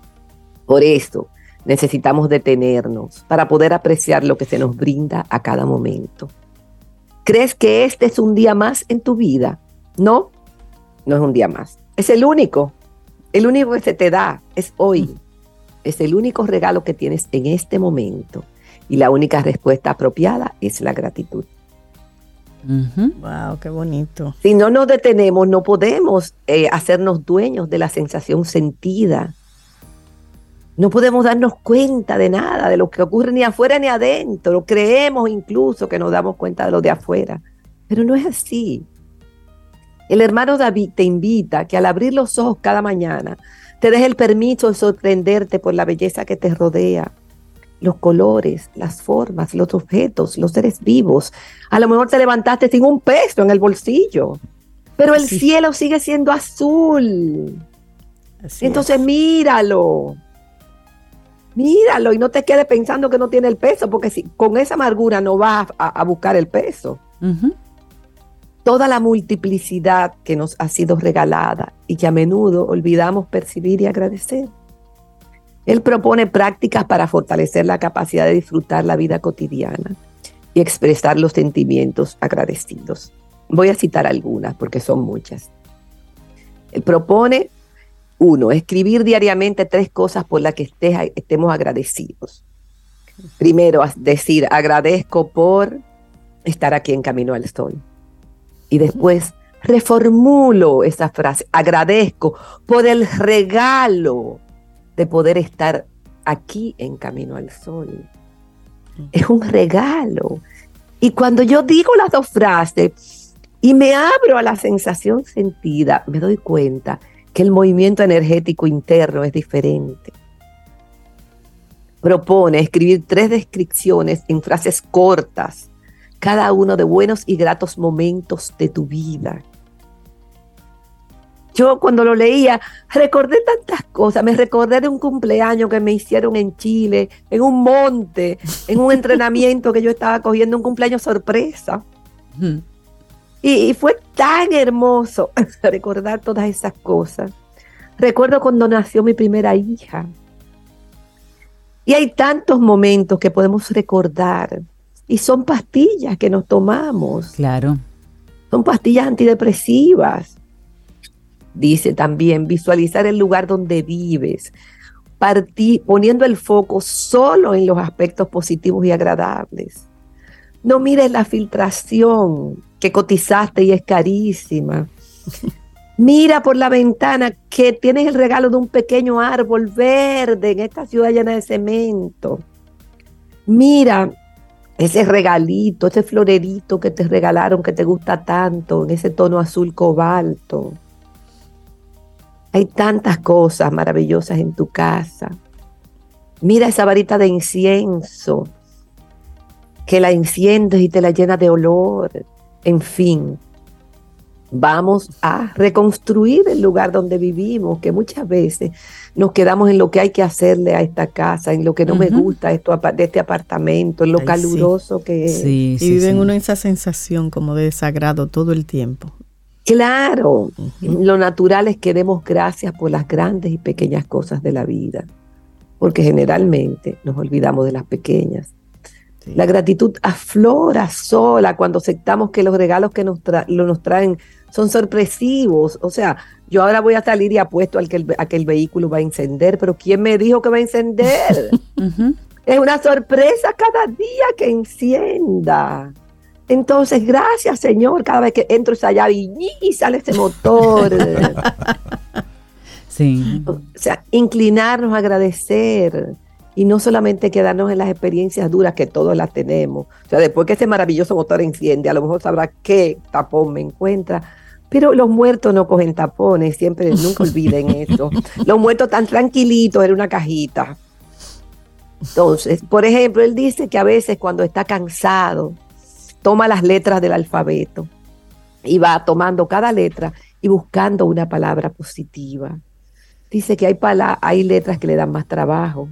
Por eso necesitamos detenernos para poder apreciar lo que se nos brinda a cada momento. ¿Crees que este es un día más en tu vida? No, no es un día más. Es el único. El único que se te da es hoy. Es el único regalo que tienes en este momento. Y la única respuesta apropiada es la gratitud. Wow, qué bonito. Si no nos detenemos, no podemos eh, hacernos dueños de la sensación sentida. No podemos darnos cuenta de nada, de lo que ocurre ni afuera ni adentro. Creemos incluso que nos damos cuenta de lo de afuera. Pero no es así. El hermano David te invita que al abrir los ojos cada mañana, te des el permiso de sorprenderte por la belleza que te rodea, los colores, las formas, los objetos, los seres vivos. A lo mejor te levantaste sin un peso en el bolsillo, pero el cielo sigue siendo azul. Entonces míralo. Míralo y no te quedes pensando que no tiene el peso, porque si con esa amargura no vas a, buscar el peso. Toda la multiplicidad que nos ha sido regalada y que a menudo olvidamos percibir y agradecer. Él propone prácticas para fortalecer la capacidad de disfrutar la vida cotidiana y expresar los sentimientos agradecidos. Voy a citar algunas porque son muchas. Él propone, uno, escribir diariamente tres cosas por las que estemos agradecidos. Primero, decir, agradezco por estar aquí en Camino al Sol. Y después, reformulo esa frase, agradezco por el regalo de poder estar aquí en Camino al Sol. Es un regalo. Y cuando yo digo las dos frases y me abro a la sensación sentida, me doy cuenta que el movimiento energético interno es diferente. Propone escribir tres descripciones en frases cortas, cada uno de buenos y gratos momentos de tu vida yo cuando lo leía recordé tantas cosas, me recordé de un cumpleaños que me hicieron en Chile, en un monte, en un entrenamiento que yo estaba cogiendo, un cumpleaños sorpresa. Y, fue tan hermoso recordar todas esas cosas. Recuerdo cuando nació mi primera hija. Y hay tantos momentos que podemos recordar. Y son pastillas que nos tomamos. Claro. Son pastillas antidepresivas Dice también visualizar el lugar donde vives, poniendo el foco solo en los aspectos positivos y agradables. No mires la filtración que cotizaste y es carísima. Mira por la ventana que tienes el regalo de un pequeño árbol verde en esta ciudad llena de cemento. Mira ese regalito, ese florerito que te regalaron que te gusta tanto, en ese tono azul cobalto. Hay tantas cosas maravillosas en tu casa. Mira esa varita de incienso que la enciendes y te la llena de olor. En fin, vamos a reconstruir el lugar donde vivimos, que muchas veces nos quedamos en lo que hay que hacerle a esta casa, en lo que no me gusta esto, de este apartamento, en lo caluroso que es. y viven uno en esa sensación como de desagrado todo el tiempo. Claro, lo natural es que demos gracias por las grandes y pequeñas cosas de la vida, porque generalmente nos olvidamos de las pequeñas. La gratitud aflora sola cuando aceptamos que los regalos que nos, nos traen son sorpresivos. O sea, yo ahora voy a salir y apuesto al que el, a que el vehículo va a encender, pero ¿quién me dijo que va a encender? Es una sorpresa cada día que encienda. Entonces, gracias Señor, cada vez que entro esa llave y, sale ese motor. sí. O sea, inclinarnos, agradecer y no solamente quedarnos en las experiencias duras que todos las tenemos. O sea, después que ese maravilloso motor enciende, a lo mejor sabrá qué tapón me encuentra. Pero los muertos no cogen tapones, siempre, nunca olviden eso. Los muertos están tranquilitos en una cajita. Entonces, por ejemplo, él dice que a veces cuando está cansado, toma las letras del alfabeto y va tomando cada letra y buscando una palabra positiva. Dice que hay, hay letras que le dan más trabajo,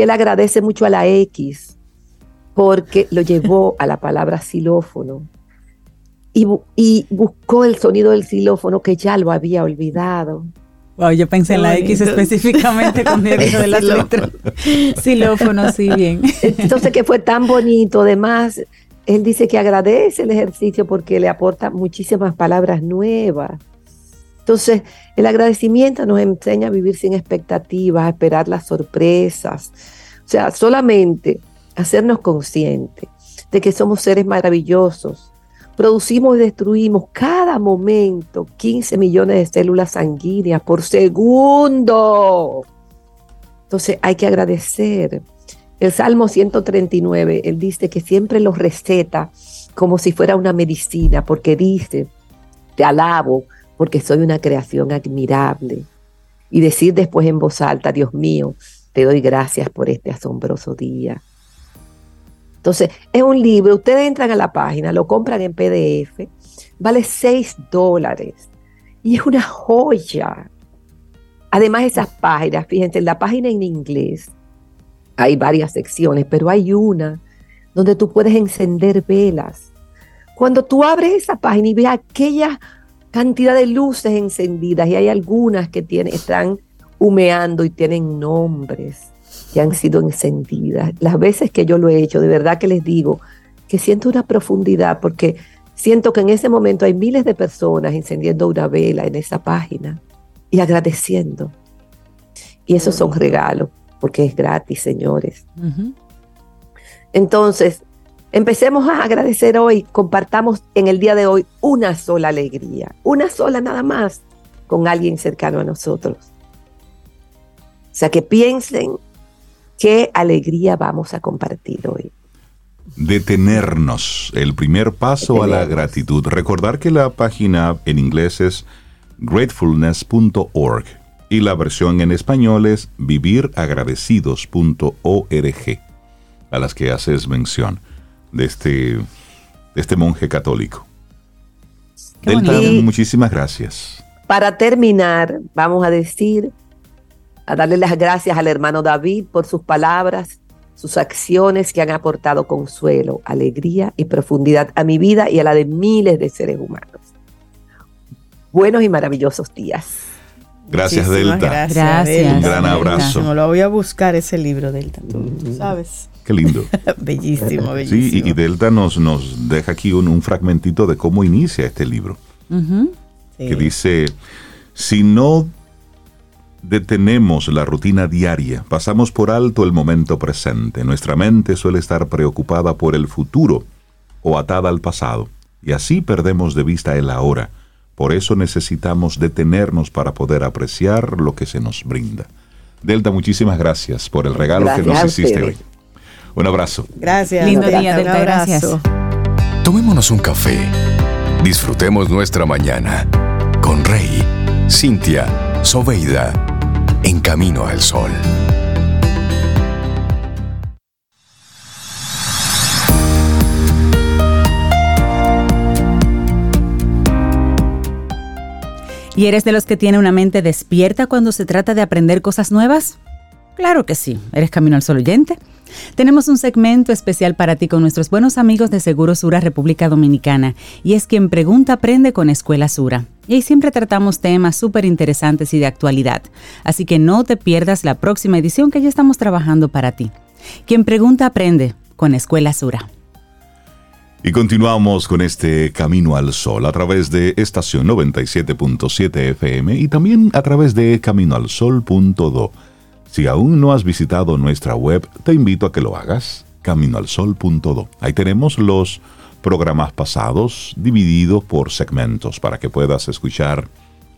que él agradece mucho a la X porque lo llevó a la palabra xilófono y, y, buscó el sonido del xilófono que ya lo había olvidado. Wow, yo pensé en la X específicamente con el de las letras. Xilófono, sí, bien. Entonces que fue tan bonito, además él dice que agradece el ejercicio porque le aporta muchísimas palabras nuevas. Entonces, el agradecimiento nos enseña a vivir sin expectativas, a esperar las sorpresas. O sea, solamente hacernos conscientes de que somos seres maravillosos. Producimos y destruimos cada momento 15 millones de células sanguíneas por segundo. Entonces hay que agradecer el Salmo 139, él dice que siempre lo receta como si fuera una medicina, porque dice, te alabo porque soy una creación admirable. Y decir después en voz alta, Dios mío, te doy gracias por este asombroso día. Entonces, es un libro, ustedes entran a la página, lo compran en PDF, vale 6 dólares y es una joya. Además, esas páginas, fíjense, la página en inglés hay varias secciones, pero hay una donde tú puedes encender velas. Cuando tú abres esa página y ves aquella cantidad de luces encendidas y hay algunas que tienen, están humeando y tienen nombres que han sido encendidas. Las veces que yo lo he hecho, de verdad que les digo que siento una profundidad porque siento que en ese momento hay miles de personas encendiendo una vela en esa página y agradeciendo. Y esos son regalos porque es gratis, señores. Entonces, empecemos a agradecer hoy, compartamos en el día de hoy una sola alegría, una sola nada más con alguien cercano a nosotros. O sea, que piensen qué alegría vamos a compartir hoy. Detenernos, el primer paso a la gratitud. Recordar que la página en inglés es gratefulness.org y la versión en español es viviragradecidos.org, a las que haces mención de este, de este monje católico. Delta, muchísimas gracias. Para terminar, vamos a decir, a darle las gracias al hermano David por sus palabras, sus acciones que han aportado consuelo, alegría y profundidad a mi vida y a la de miles de seres humanos. Buenos y maravillosos días. Gracias, Delta. Gracias. Un gran abrazo. Me lo voy a buscar ese libro, Delta, sabes. Qué lindo. bellísimo, bellísimo. Sí, y, Delta nos, nos deja aquí un, fragmentito de cómo inicia este libro. Que dice, si no detenemos la rutina diaria, pasamos por alto el momento presente. Nuestra mente suele estar preocupada por el futuro o atada al pasado, y así perdemos de vista el ahora por eso necesitamos detenernos para poder apreciar lo que se nos brinda. Delta, muchísimas gracias por el regalo que nos hiciste hoy. Un abrazo. Gracias. Lindo día, Delta. Gracias. Tomémonos un café. Disfrutemos nuestra mañana con Rey, Cintia, Soveida, en camino al sol. ¿Y eres de los que tiene una mente despierta cuando se trata de aprender cosas nuevas? Claro que sí, eres Camino al Sol oyente. Tenemos un segmento especial para ti con nuestros buenos amigos de Seguro Sura República Dominicana y es quien pregunta aprende con Escuela Sura. Y ahí siempre tratamos temas súper interesantes y de actualidad, así que no te pierdas la próxima edición que ya estamos trabajando para ti. Quien pregunta aprende con Escuela Sura. Y continuamos con este Camino al Sol a través de estación 97.7 FM y también a través de caminoalsol.do. Si aún no has visitado nuestra web, te invito a que lo hagas, caminoalsol.do. Ahí tenemos los programas pasados divididos por segmentos para que puedas escuchar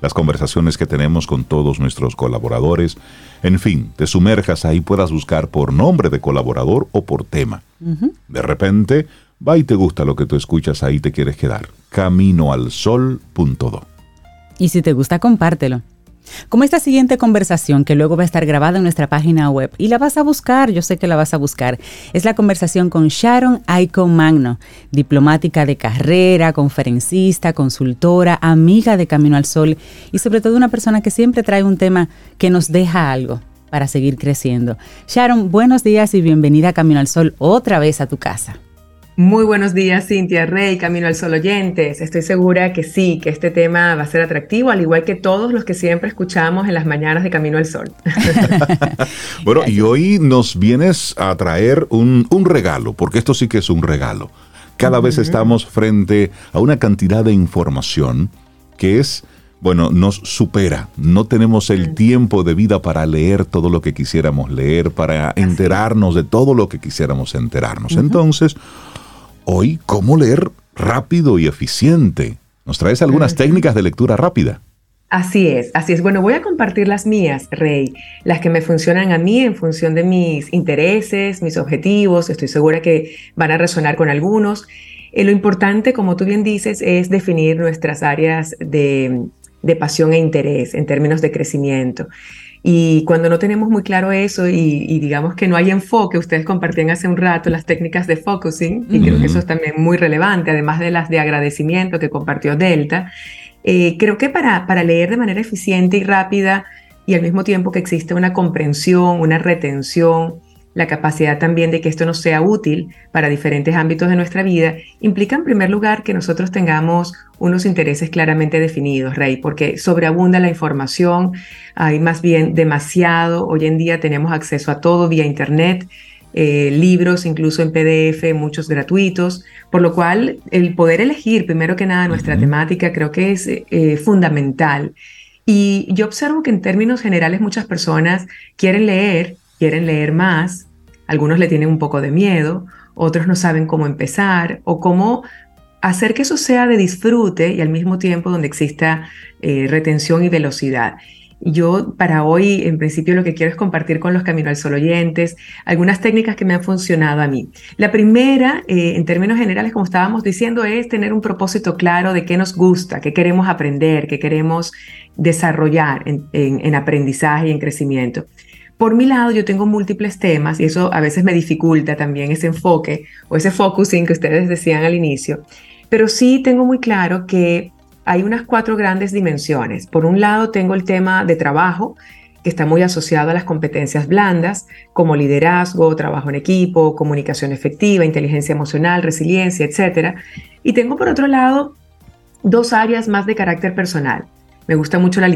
las conversaciones que tenemos con todos nuestros colaboradores. En fin, te sumerjas ahí, puedas buscar por nombre de colaborador o por tema. De repente, va y te gusta lo que tú escuchas, ahí te quieres quedar. Caminoalsol.do. Y si te gusta, compártelo. Como esta siguiente conversación que luego va a estar grabada en nuestra página web y la vas a buscar, yo sé que la vas a buscar, es la conversación con Sharon Aiko Magno, diplomática de carrera, conferencista, consultora, amiga de Camino al Sol y sobre todo una persona que siempre trae un tema que nos deja algo para seguir creciendo. Sharon, buenos días y bienvenida a Camino al Sol otra vez a tu casa. Muy buenos días, Cintia Rey, Camino al Sol oyentes. Estoy segura que sí, que este tema va a ser atractivo, al igual que todos los que siempre escuchamos en las mañanas de Camino al Sol. bueno, y hoy nos vienes a traer un, regalo, porque esto sí que es un regalo. Cada vez estamos frente a una cantidad de información que es bueno, nos supera. No tenemos el tiempo de vida para leer todo lo que quisiéramos leer, para enterarnos de todo lo que quisiéramos enterarnos. Entonces, hoy cómo leer rápido y eficiente. ¿Nos traes algunas técnicas de lectura rápida? Así es, así es. Bueno, voy a compartir las mías, Rey, las que me funcionan a mí en función de mis intereses, mis objetivos. Estoy segura que van a resonar con algunos. Eh, lo importante, como tú bien dices, es definir nuestras áreas de, de pasión e interés en términos de crecimiento. Y cuando no tenemos muy claro eso y, digamos que no hay enfoque, ustedes compartían hace un rato las técnicas de focusing, y creo que eso es también muy relevante, además de las de agradecimiento que compartió Delta. Eh, creo que para, para leer de manera eficiente y rápida y al mismo tiempo que existe una comprensión, una retención, la capacidad también de que esto nos sea útil para diferentes ámbitos de nuestra vida, implica en primer lugar que nosotros tengamos unos intereses claramente definidos, Rey, porque sobreabunda la información, hay más bien demasiado, hoy en día tenemos acceso a todo vía Internet, eh, libros incluso en PDF, muchos gratuitos, por lo cual el poder elegir primero que nada nuestra temática creo que es eh, fundamental. Y yo observo que en términos generales muchas personas quieren leer, quieren leer más, algunos le tienen un poco de miedo, otros no saben cómo empezar o cómo hacer que eso sea de disfrute y al mismo tiempo donde exista eh, retención y velocidad. Yo para hoy, en principio, lo que quiero es compartir con los Camino al Sol oyentes algunas técnicas que me han funcionado a mí. La primera, eh, en términos generales, como estábamos diciendo, es tener un propósito claro de qué nos gusta, qué queremos aprender, qué queremos desarrollar en, en aprendizaje y en crecimiento. Por mi lado, yo tengo múltiples temas y eso a veces me dificulta también ese enfoque o ese focusing que ustedes decían al inicio, pero sí tengo muy claro que hay unas cuatro grandes dimensiones. Por un lado, tengo el tema de trabajo, que está muy asociado a las competencias blandas, como liderazgo, trabajo en equipo, comunicación efectiva, inteligencia emocional, resiliencia, etc. Y tengo por otro lado dos áreas más de carácter personal, me gusta mucho la,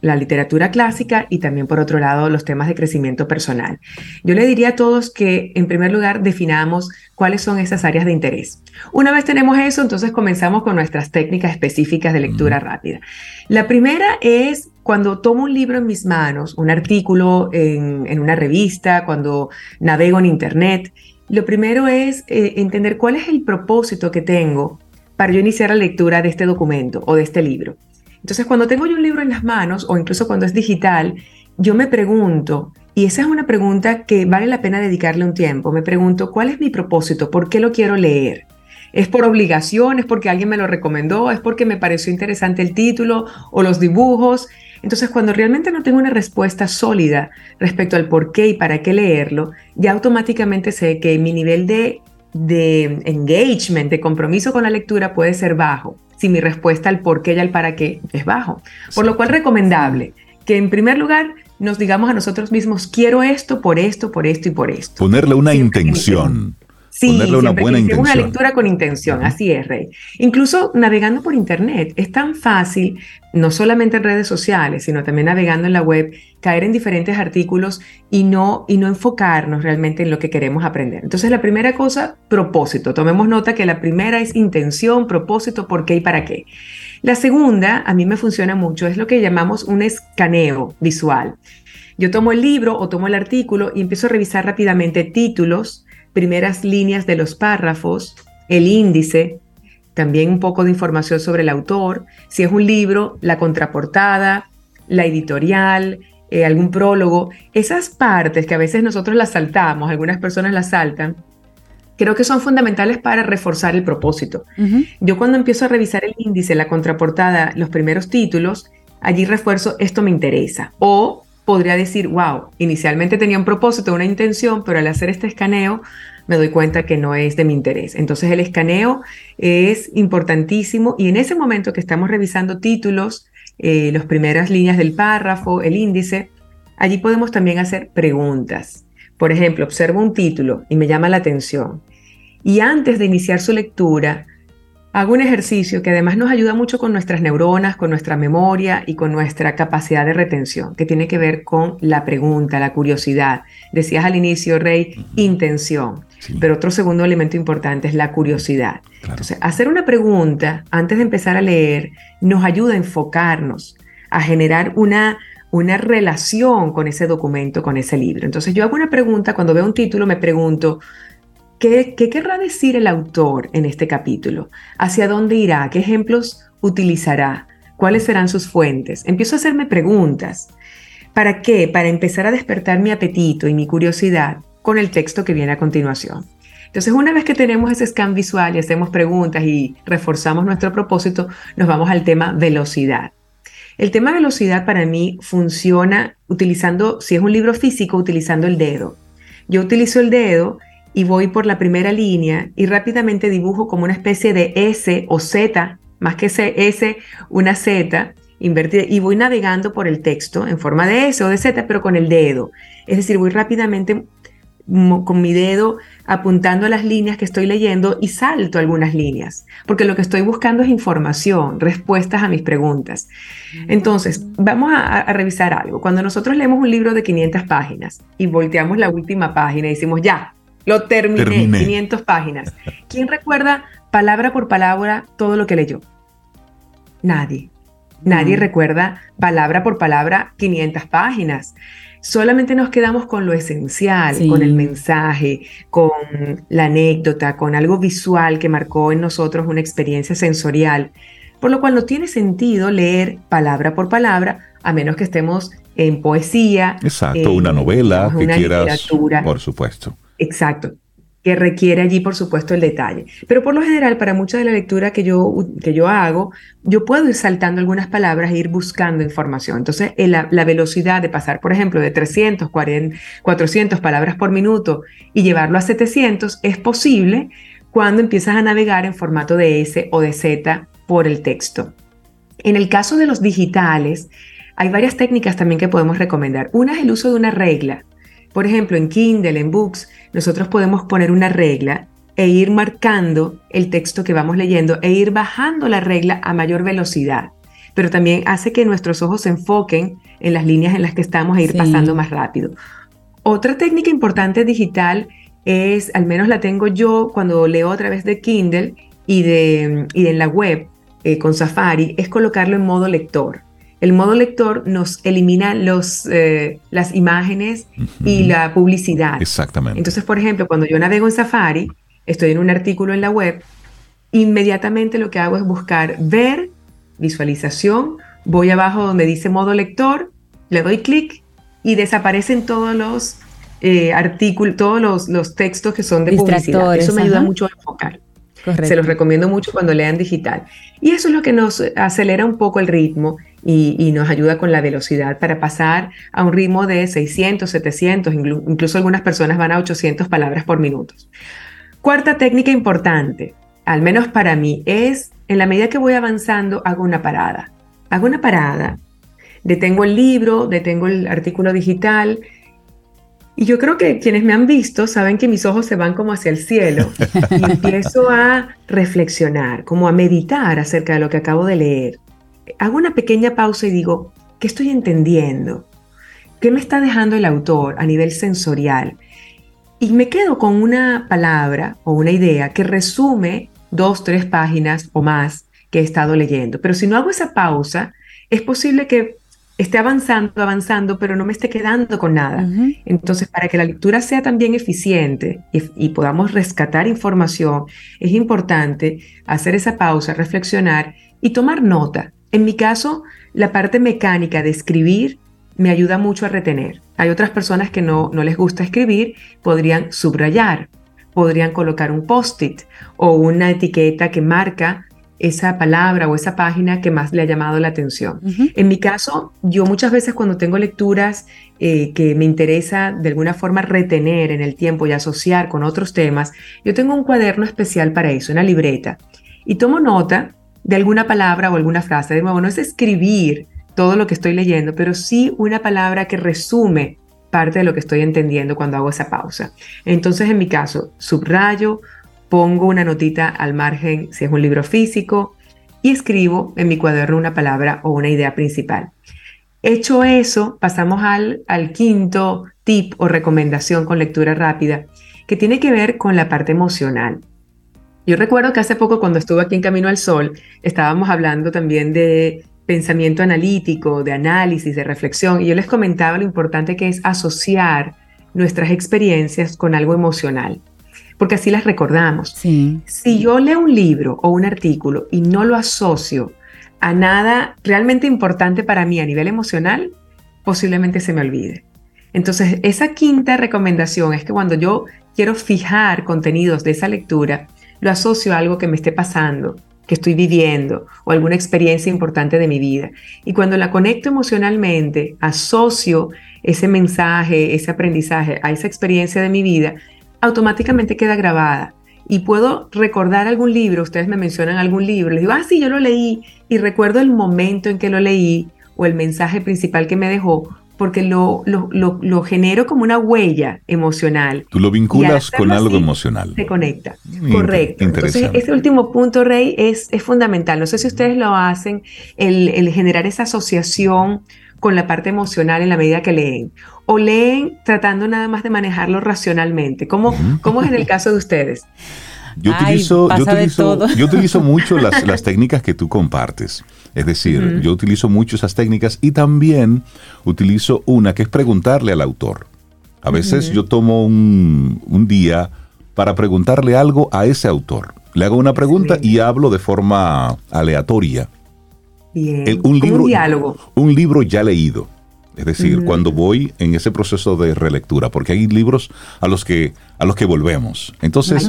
la, literatura clásica y también, por otro lado, los temas de crecimiento personal. Yo le diría a todos que, en primer lugar, definamos cuáles son esas áreas de interés. Una vez tenemos eso, entonces comenzamos con nuestras técnicas específicas de lectura rápida. La primera es cuando tomo un libro en mis manos, un artículo en, una revista, cuando navego en Internet. Lo primero es eh, entender cuál es el propósito que tengo para yo iniciar la lectura de este documento o de este libro. Entonces, cuando tengo yo un libro en las manos o incluso cuando es digital, yo me pregunto, y esa es una pregunta que vale la pena dedicarle un tiempo, me pregunto, ¿cuál es mi propósito? ¿Por qué lo quiero leer? ¿Es por obligación? ¿Es porque alguien me lo recomendó? ¿Es porque me pareció interesante el título o los dibujos? Entonces, cuando realmente no tengo una respuesta sólida respecto al por qué y para qué leerlo, ya automáticamente sé que mi nivel de, de engagement, de compromiso con la lectura puede ser bajo si mi respuesta al por qué y al para qué es bajo. Por lo cual recomendable que en primer lugar nos digamos a nosotros mismos, quiero esto por esto, por esto y por esto. Ponerle una intención. Sí, ponerle una buena intención. Una lectura con intención, así es, Rey. Incluso navegando por Internet, es tan fácil, no solamente en redes sociales, sino también navegando en la web, caer en diferentes artículos y no, y no enfocarnos realmente en lo que queremos aprender. Entonces, la primera cosa, propósito. Tomemos nota que la primera es intención, propósito, por qué y para qué. La segunda, a mí me funciona mucho, es lo que llamamos un escaneo visual. Yo tomo el libro o tomo el artículo y empiezo a revisar rápidamente títulos, primeras líneas de los párrafos, el índice, también un poco de información sobre el autor, si es un libro, la contraportada, la editorial, eh, algún prólogo, esas partes que a veces nosotros las saltamos, algunas personas las saltan, creo que son fundamentales para reforzar el propósito. Yo cuando empiezo a revisar el índice, la contraportada, los primeros títulos, allí refuerzo, esto me interesa. O podría decir, wow, inicialmente tenía un propósito, una intención, pero al hacer este escaneo me doy cuenta que no es de mi interés. Entonces el escaneo es importantísimo y en ese momento que estamos revisando títulos, eh, las primeras líneas del párrafo, el índice, allí podemos también hacer preguntas. Por ejemplo, observo un título y me llama la atención. Y antes de iniciar su lectura, Hago un ejercicio que además nos ayuda mucho con nuestras neuronas, con nuestra memoria y con nuestra capacidad de retención, que tiene que ver con la pregunta, la curiosidad. Decías al inicio, Rey, intención. Pero otro segundo elemento importante es la curiosidad. Entonces, hacer una pregunta antes de empezar a leer nos ayuda a enfocarnos, a generar una, una relación con ese documento, con ese libro. Entonces, yo hago una pregunta, cuando veo un título me pregunto, ¿Qué, querrá decir el autor en este capítulo? ¿Hacia dónde irá? ¿Qué ejemplos utilizará? ¿Cuáles serán sus fuentes? Empiezo a hacerme preguntas. ¿Para qué? Para empezar a despertar mi apetito y mi curiosidad con el texto que viene a continuación. Entonces, una vez que tenemos ese scan visual y hacemos preguntas y reforzamos nuestro propósito, nos vamos al tema velocidad. El tema velocidad para mí funciona utilizando, si es un libro físico, utilizando el dedo. Yo utilizo el dedo y voy por la primera línea y rápidamente dibujo como una especie de S o Z, más que S, una Z invertida, y voy navegando por el texto en forma de S o de Z, pero con el dedo. Es decir, voy rápidamente con mi dedo apuntando a las líneas que estoy leyendo y salto algunas líneas, porque lo que estoy buscando es información, respuestas a mis preguntas. Entonces, vamos a, a, revisar algo. Cuando nosotros leemos un libro de 500 páginas y volteamos la última página y decimos, ya, lo terminé, 500 páginas. ¿Quién recuerda palabra por palabra todo lo que leyó? Nadie. Nadie mm. recuerda palabra por palabra 500 páginas. Solamente nos quedamos con lo esencial, con el mensaje, con la anécdota, con algo visual que marcó en nosotros una experiencia sensorial. Por lo cual no tiene sentido leer palabra por palabra, a menos que estemos en poesía. Exacto, una novela que quieras. Por supuesto. Exacto, que requiere allí, por supuesto, el detalle. Pero por lo general, para mucha de la lectura que yo, que yo hago, yo puedo ir saltando algunas palabras e ir buscando información. Entonces, la, la, velocidad de pasar, por ejemplo, de 300, 400 palabras por minuto y llevarlo a 700 es posible cuando empiezas a navegar en formato de S o de Z por el texto. En el caso de los digitales, hay varias técnicas también que podemos recomendar. Una es el uso de una regla. Por ejemplo, en Kindle, en Books, nosotros podemos poner una regla e ir marcando el texto que vamos leyendo e ir bajando la regla a mayor velocidad. Pero también hace que nuestros ojos se enfoquen en las líneas en las que estamos e ir pasando más rápido. Otra técnica importante digital es, al menos la tengo yo cuando leo a través de Kindle y de, y en la web eh, con Safari, es colocarlo en modo lector. El modo lector nos elimina los, eh, las imágenes y la publicidad. Exactamente. Entonces, por ejemplo, cuando yo navego en Safari, estoy en un artículo en la web, inmediatamente lo que hago es buscar ver, visualización, voy abajo donde dice modo lector, le doy clic y desaparecen todos los eh, artículos, todos los, los, textos que son de publicidad. Eso me ayuda mucho a enfocar. Se los recomiendo mucho cuando lean digital. Y eso es lo que nos acelera un poco el ritmo y, nos ayuda con la velocidad para pasar a un ritmo de 600, 700, incluso algunas personas van a 800 palabras por minuto. Cuarta técnica importante, al menos para mí, es en la medida que voy avanzando, hago una parada. Hago una parada, detengo el libro, detengo el artículo digital. Y yo creo que quienes me han visto saben que mis ojos se van como hacia el cielo y empiezo a reflexionar, como a meditar acerca de lo que acabo de leer. Hago una pequeña pausa y digo, ¿qué estoy entendiendo? ¿Qué me está dejando el autor a nivel sensorial? Y me quedo con una palabra o una idea que resume dos, tres páginas o más que he estado leyendo. Pero si no hago esa pausa, es posible que esté avanzando, avanzando, pero no me esté quedando con nada. Entonces, para que la lectura sea también eficiente y, podamos rescatar información, es importante hacer esa pausa, reflexionar y tomar nota. En mi caso, la parte mecánica de escribir me ayuda mucho a retener. Hay otras personas que no, no les gusta escribir, podrían subrayar, podrían colocar un post-it o una etiqueta que marca esa palabra o esa página que más le ha llamado la atención. En mi caso, yo muchas veces cuando tengo lecturas eh, que me interesa de alguna forma retener en el tiempo y asociar con otros temas, yo tengo un cuaderno especial para eso, una libreta, y tomo nota de alguna palabra o alguna frase. De nuevo, no es escribir todo lo que estoy leyendo, pero sí una palabra que resume parte de lo que estoy entendiendo cuando hago esa pausa. Entonces, en mi caso, subrayo, pongo una notita al margen si es un libro físico y escribo en mi cuaderno una palabra o una idea principal. Hecho eso, pasamos al, al quinto tip o recomendación con lectura rápida, que tiene que ver con la parte emocional. Yo recuerdo que hace poco cuando estuve aquí en Camino al Sol, estábamos hablando también de pensamiento analítico, de análisis, de reflexión, y yo les comentaba lo importante que es asociar nuestras experiencias con algo emocional, porque así las recordamos. Si yo leo un libro o un artículo y no lo asocio a nada realmente importante para mí a nivel emocional, posiblemente se me olvide. Entonces, esa quinta recomendación es que cuando yo quiero fijar contenidos de esa lectura, lo asocio a algo que me esté pasando, que estoy viviendo o alguna experiencia importante de mi vida. Y cuando la conecto emocionalmente, asocio ese mensaje, ese aprendizaje a esa experiencia de mi vida, automáticamente queda grabada. Y puedo recordar algún libro, ustedes me mencionan algún libro, les digo, ah, sí, yo lo leí, y recuerdo el momento en que lo leí o el mensaje principal que me dejó, porque lo, lo, lo, genero como una huella emocional. Tú lo vinculas con algo emocional. Se conecta. Correcto. Entonces, ese último punto, Rey, es, es fundamental. No sé si ustedes lo hacen, el, el generar esa asociación con la parte emocional en la medida que leen. O leen tratando nada más de manejarlo racionalmente. ¿Cómo, cómo es en el caso de ustedes? Yo utilizo, yo utilizo, yo utilizo mucho las, las, técnicas que tú compartes. Es decir, yo utilizo mucho esas técnicas y también utilizo una que es preguntarle al autor. A veces yo tomo un, un, día para preguntarle algo a ese autor. Le hago una pregunta y hablo de forma aleatoria. Bien. un, libro, un diálogo. Un libro ya leído. Es decir, cuando voy en ese proceso de relectura, porque hay libros a los que, a los que volvemos. Entonces,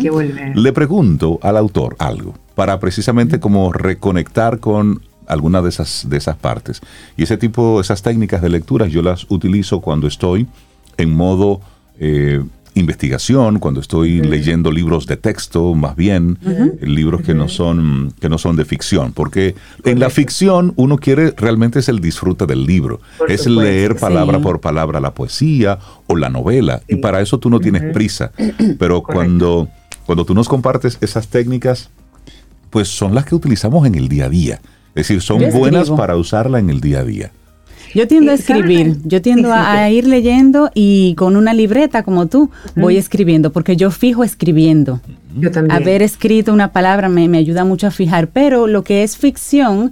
le pregunto al autor algo para precisamente como reconectar con alguna de esas, de esas partes. Y ese tipo, esas técnicas de lectura yo las utilizo cuando estoy en modo eh, investigación, cuando estoy leyendo libros de texto, más bien, libros que no son que no son de ficción, porque en la ficción uno quiere realmente es el disfrute del libro, es leer palabra por palabra la poesía o la novela, y para eso tú no tienes prisa, pero cuando cuando tú nos compartes esas técnicas, pues son las que utilizamos en el día a día, es decir, son buenas para usarla en el día a día. Yo tiendo a escribir, yo tiendo a, ir leyendo y con una libreta como tú voy escribiendo, porque yo fijo escribiendo. Yo también. Haber escrito una palabra me, me ayuda mucho a fijar, pero lo que es ficción,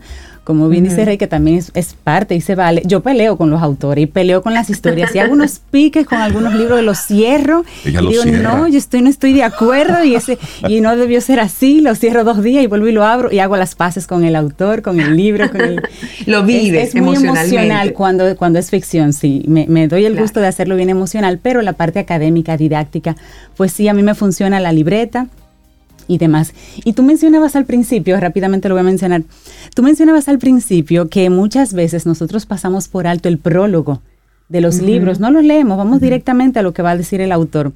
como bien dice Rey, que también es, parte y se vale. Yo peleo con los autores y peleo con las historias. Y hago unos piques con algunos libros, los cierro. y digo, no, yo estoy, no estoy de acuerdo y ese y no debió ser así. Lo cierro dos días y vuelvo y lo abro y hago las paces con el autor, con el libro, con el... lo vives es, muy emocional cuando, cuando es ficción, sí. Me, doy el gusto de hacerlo bien emocional, pero la parte académica, didáctica, pues sí, a mí me funciona la libreta y demás. Y tú mencionabas al principio, rápidamente lo voy a mencionar, tú mencionabas al principio que muchas veces nosotros pasamos por alto el prólogo de los libros, no los leemos, vamos directamente a lo que va a decir el autor.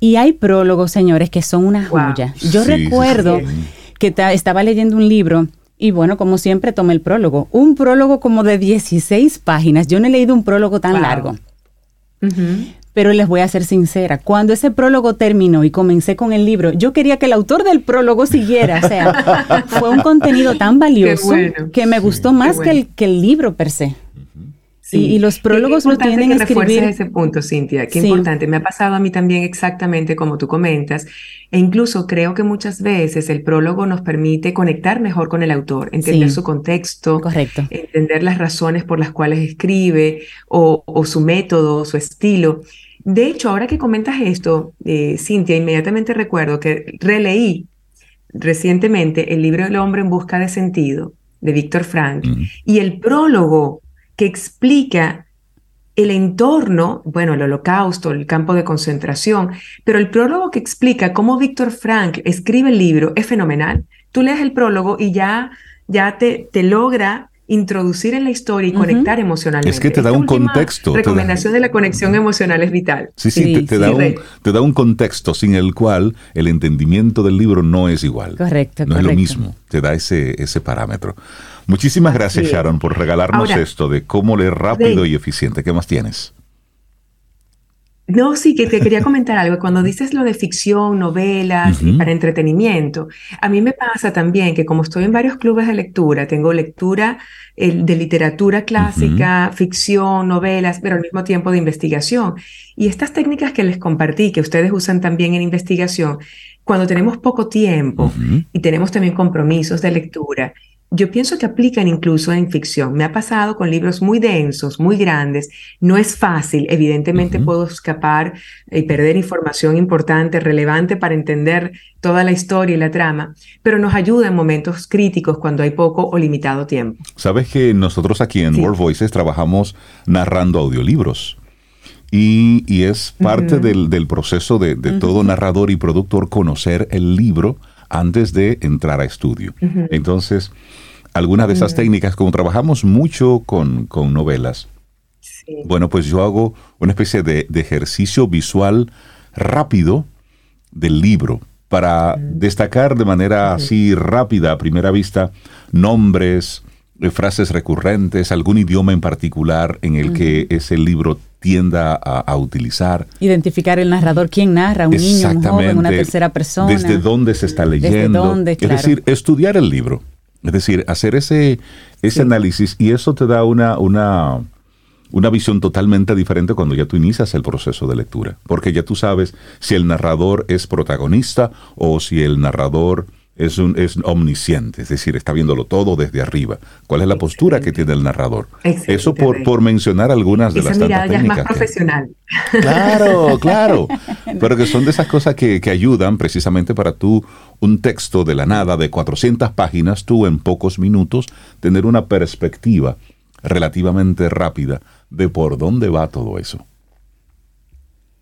Y hay prólogos, señores, que son una joya. Yo recuerdo que estaba leyendo un libro y bueno, como siempre, tomé el prólogo. Un prólogo como de 16 páginas. Yo no he leído un prólogo tan largo. Pero les voy a ser sincera, cuando ese prólogo terminó y comencé con el libro, yo quería que el autor del prólogo siguiera. O sea, fue un contenido tan valioso que me gustó más que, el, que el libro per se. Sí. Y, los prólogos lo tienen que escribir. ese punto, Cintia. Qué importante. Me ha pasado a mí también exactamente como tú comentas. E incluso creo que muchas veces el prólogo nos permite conectar mejor con el autor, entender su contexto, Correcto. entender las razones por las cuales escribe o, su método, su estilo. De hecho, ahora que comentas esto, eh, Cintia, inmediatamente recuerdo que releí recientemente el libro El hombre en busca de sentido de Víctor Frank y el prólogo que explica el entorno, bueno, el holocausto, el campo de concentración, pero el prólogo que explica cómo Víctor Frank escribe el libro es fenomenal. Tú lees el prólogo y ya, ya te, te logra introducir en la historia y conectar emocionalmente. Es que te da un contexto. recomendación de la conexión emocional es vital. Sí, sí, te, da un, te, da un, contexto sin el cual el entendimiento del libro no es igual. Correcto. No es lo mismo, te da ese, ese parámetro. Muchísimas gracias, Sharon, por regalarnos esto de cómo leer rápido y eficiente. ¿Qué más tienes? No, sí, que te quería comentar algo. Cuando dices lo de ficción, novelas, para entretenimiento, a mí me pasa también que como estoy en varios clubes de lectura, tengo lectura de literatura clásica, ficción, novelas, pero al mismo tiempo de investigación. Y estas técnicas que les compartí, que ustedes usan también en investigación, cuando tenemos poco tiempo y tenemos también compromisos de lectura, yo pienso que aplican incluso en ficción. Me ha pasado con libros muy densos, muy grandes. No es fácil. Evidentemente puedo escapar y perder información importante, relevante para entender toda la historia y la trama, pero nos ayuda en momentos críticos cuando hay poco o limitado tiempo. Sabes que nosotros aquí en World Voices trabajamos narrando audiolibros. Y, es parte del, proceso de, todo narrador y productor conocer el libro antes de entrar a estudio. Entonces, algunas de esas técnicas, como trabajamos mucho con, con novelas, bueno, pues yo hago una especie de, ejercicio visual rápido del libro para destacar de manera así rápida, a primera vista, nombres, eh, frases recurrentes, algún idioma en particular en el que ese libro tienda a, utilizar. Identificar el narrador, quién narra, un niño, un joven, una tercera persona. Desde dónde se está leyendo. Es decir, estudiar el libro. Es decir, hacer ese, ese análisis y eso te da una, una, una visión totalmente diferente cuando ya tú inicias el proceso de lectura. Porque ya tú sabes si el narrador es protagonista o si el narrador es, un, es omnisciente, es decir, está viéndolo todo desde arriba. ¿Cuál es la postura que tiene el narrador? Eso por, por mencionar algunas de las mirada ya es más profesional. Claro, claro. Pero que son de esas cosas que, que, ayudan precisamente para tú, un texto de la nada de 400 páginas, tú en pocos minutos, tener una perspectiva relativamente rápida de por dónde va todo eso.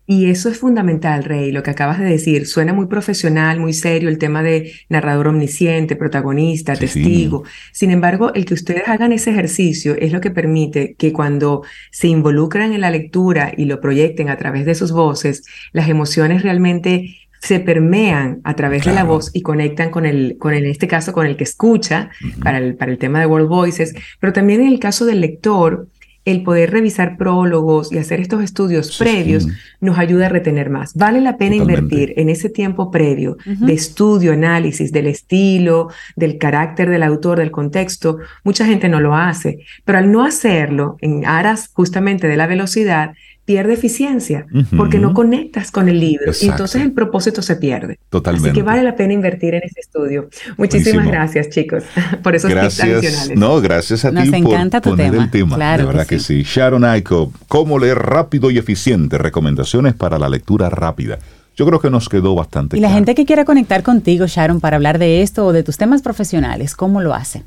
Y eso es fundamental, Rey, lo que acabas de decir. Suena muy profesional, muy serio el tema de narrador omnisciente, protagonista, testigo. Sin embargo, el que ustedes hagan ese ejercicio es lo que permite que cuando se involucran en la lectura y lo proyecten a través de sus voces, las emociones realmente se permean a través de la voz y conectan con el, con en este caso, con el que escucha para, el, para el tema de World Voices, pero también en el caso del lector, el poder revisar prólogos y hacer estos estudios previos nos ayuda a retener más. Vale la pena invertir en ese tiempo previo de estudio, análisis del estilo, del carácter del autor, del contexto. Mucha gente no lo hace, pero al no hacerlo en aras justamente de la velocidad, pierde eficiencia porque no conectas con el libro y entonces el propósito se pierde. Totalmente. Así que vale la pena invertir en ese estudio. Muchísimas gracias, chicos, por esos gracias. No, gracias a ti por poner el tema. de verdad que sí. Sharon Aiko, ¿cómo leer rápido y eficiente? Recomendaciones para la lectura rápida. Yo creo que nos quedó bastante Y la gente que quiera conectar contigo, Sharon, para hablar de esto o de tus temas profesionales, ¿cómo lo hace?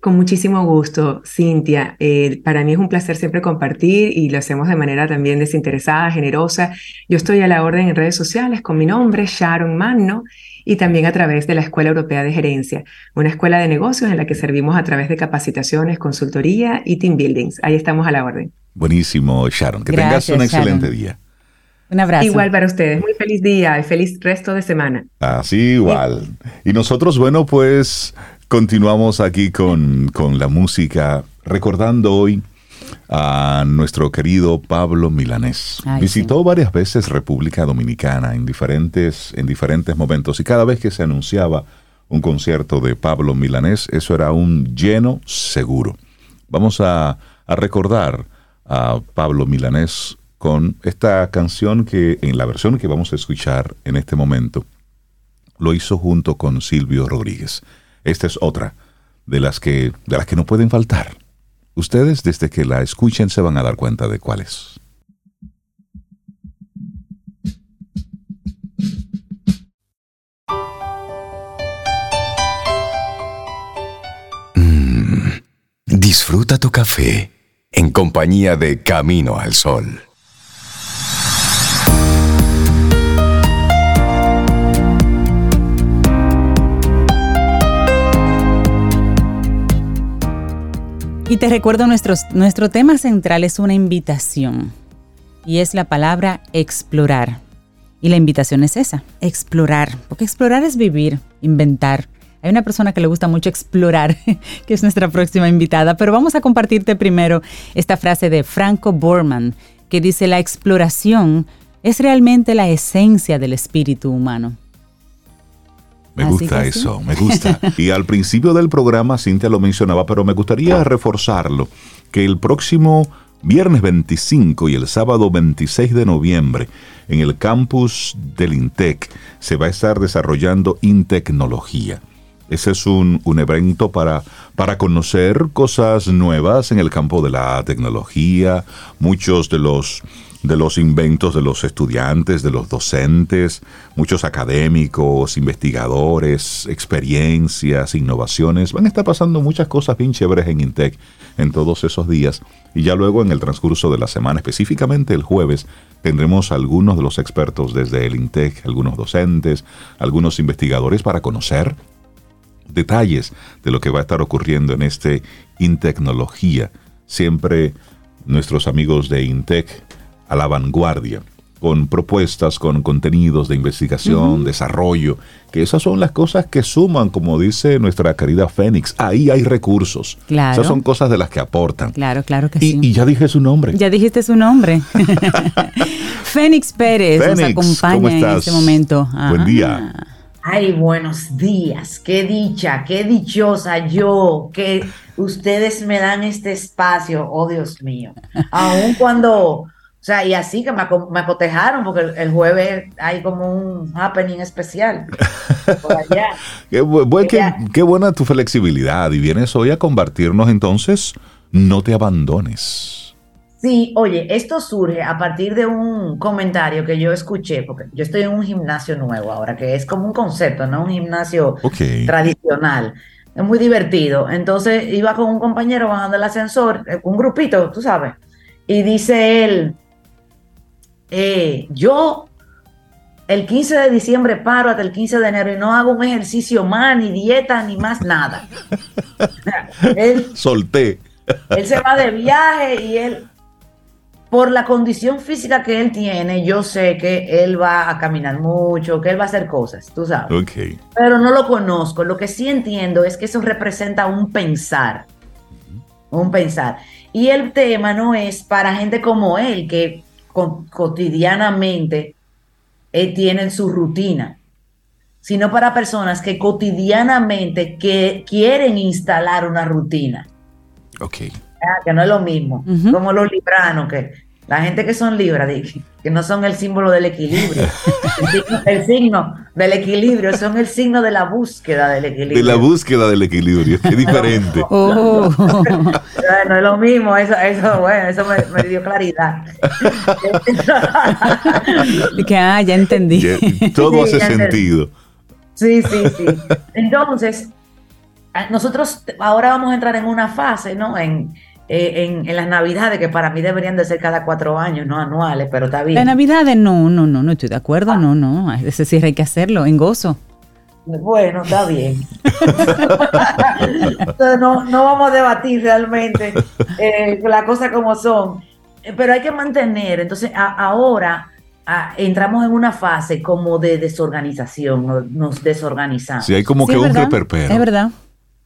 Con muchísimo gusto, Cintia. Eh, para mí es un placer siempre compartir y lo hacemos de manera también desinteresada, generosa. Yo estoy a la orden en redes sociales con mi nombre, Sharon Magno, y también a través de la Escuela Europea de Gerencia, una escuela de negocios en la que servimos a través de capacitaciones, consultoría y team buildings. Ahí estamos a la orden. Buenísimo, Sharon. Que tengas un excelente día. Un abrazo. Igual para ustedes. Muy feliz día y feliz resto de semana. Así igual. Y nosotros, bueno, pues continuamos aquí con, con la música, recordando hoy a nuestro querido Pablo Milanés. Visitó varias veces República Dominicana en diferentes, en diferentes momentos y cada vez que se anunciaba un concierto de Pablo Milanés, eso era un lleno seguro. Vamos a, a recordar a Pablo Milanés con esta canción que en la versión que vamos a escuchar en este momento lo hizo junto con Silvio Rodríguez. Esta es otra de las que de las que no pueden faltar. Ustedes desde que la escuchen se van a dar cuenta de cuál es. Mm, disfruta tu café en compañía de Camino al Sol. Y te recuerdo, nuestro, nuestro tema central es una invitación y es la palabra explorar. Y la invitación es esa, explorar, porque explorar es vivir, inventar. Hay una persona que le gusta mucho explorar, que es nuestra próxima invitada, pero vamos a compartirte primero esta frase de Franco Borman, que dice, la exploración es realmente la esencia del espíritu humano. Me gusta eso, me gusta. Y al principio del programa Cintia lo mencionaba, pero me gustaría reforzarlo, que el próximo viernes 25 y el sábado 26 de noviembre en el campus del INTEC se va a estar desarrollando Intecnología. Ese es un, un, evento para, para conocer cosas nuevas en el campo de la tecnología. Muchos de los de los inventos de los estudiantes, de los docentes, muchos académicos, investigadores, experiencias, innovaciones. Van a estar pasando muchas cosas bien chéveres en Intec en todos esos días. Y ya luego en el transcurso de la semana, específicamente el jueves, tendremos algunos de los expertos desde el INTEC, algunos docentes, algunos investigadores para conocer detalles de lo que va a estar ocurriendo en este Intecnología. Siempre nuestros amigos de INTEC a la vanguardia, con propuestas, con contenidos de investigación, desarrollo, que esas son las cosas que suman, como dice nuestra querida Fénix. Ahí hay recursos. Claro. Esas son cosas de las que aportan. Claro, claro que sí. Y ya dije su nombre. Ya dijiste su nombre. Fénix Pérez nos acompaña en este momento. Buen día. Ay, buenos días. Qué dicha, qué dichosa yo que ustedes me dan este espacio. Oh, Dios mío. Aun cuando sea, y así que me, me acotejaron porque el, jueves hay como un happening especial. Por allá. qué, buena tu flexibilidad y vienes hoy a compartirnos entonces, no te abandones. Sí, oye, esto surge a partir de un comentario que yo escuché, porque yo estoy en un gimnasio nuevo ahora, que es como un concepto, no un gimnasio tradicional. Es muy divertido. Entonces iba con un compañero bajando el ascensor, eh, un grupito, tú sabes, y dice él, eh, yo el 15 de diciembre paro hasta el 15 de enero y no hago un ejercicio más, ni dieta, ni más nada. él, Solté. Él se va de viaje y él, por la condición física que él tiene, yo sé que él va a caminar mucho, que él va a hacer cosas, tú sabes. Okay. Pero no lo conozco. Lo que sí entiendo es que eso representa un pensar. Un pensar. Y el tema no es para gente como él, que cotidianamente eh, tienen su rutina, sino para personas que cotidianamente que quieren instalar una rutina. Ok. Ah, que no es lo mismo, como los libranos, que la gente que son libras, que no son el símbolo del equilibrio, el, signo, del equilibrio, son el signo de la búsqueda del equilibrio. De la búsqueda del equilibrio, es diferente. Oh. no es lo mismo, eso, eso, bueno, eso me, dio claridad. que, ah, ya entendí. todo hace sentido. Sí, sí, sí. Entonces, nosotros ahora vamos a entrar en una fase, ¿no? En, eh, en, las navidades, que para mí deberían de ser cada cuatro años, no anuales, pero está bien. Las navidades no, no, no, no estoy de acuerdo, no, no, ese sí hay que hacerlo, en gozo. Bueno, está bien. Entonces no, no vamos a debatir realmente eh, las cosas como son, eh, pero hay que mantener, entonces ahora entramos en una fase como de desorganización, nos, desorganizamos. Sí, hay como que un reperpero. Es verdad.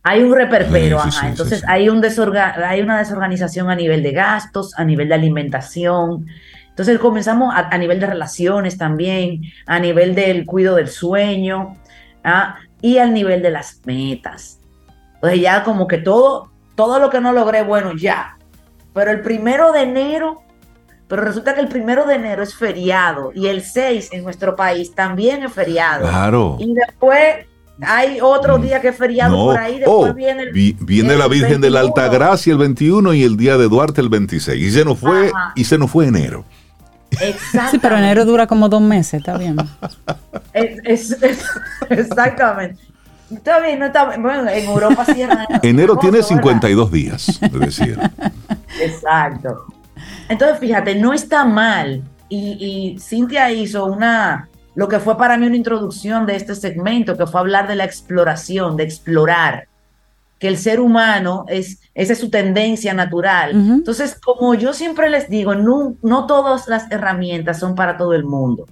Hay un reperpero, ajá. Entonces hay, un hay una desorganización a nivel de gastos, a nivel de alimentación. Entonces comenzamos a, nivel de relaciones también, a nivel del cuidado del sueño ¿ah? y al nivel de las metas. Entonces ya como que todo, todo lo que no logré, bueno, ya. Pero el primero de enero, pero resulta que el primero de enero es feriado y el 6 en nuestro país también es feriado. Claro. Y después hay otro día que es feriado por ahí, después oh, viene viene la Virgen de la Alta Gracia el 21 y el día de Duarte el 26 y se nos fue y se nos fue enero. Exacto. Sí, pero enero dura como dos meses, está bien. exactamente. Está bien, no está Bueno, en Europa sí Enero tiene 52 días, es decir. Exacto. Entonces, fíjate, no está mal. Y, y Cintia hizo una, lo que fue para mí una introducción de este segmento, que fue hablar de la exploración, de explorar, que el ser humano es, esa es su tendencia natural. Entonces, como yo siempre les digo, no, no todas las herramientas son para todo el mundo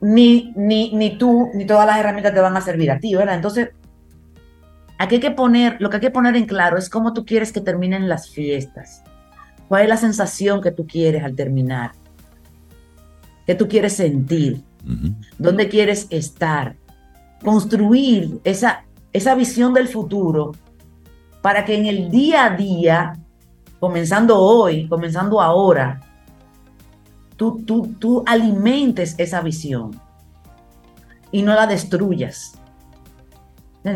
ni, ni, ni tú, ni todas las herramientas te van a servir a ti, ¿verdad? Entonces, aquí hay que poner, lo que hay que poner en claro es cómo tú quieres que terminen las fiestas. ¿Cuál es la sensación que tú quieres al terminar? ¿Qué tú quieres sentir? ¿Dónde quieres estar? Construir esa, esa visión del futuro para que en el día a día, comenzando hoy, comenzando ahora, tú, tú, tú alimentes esa visión y no la destruyas.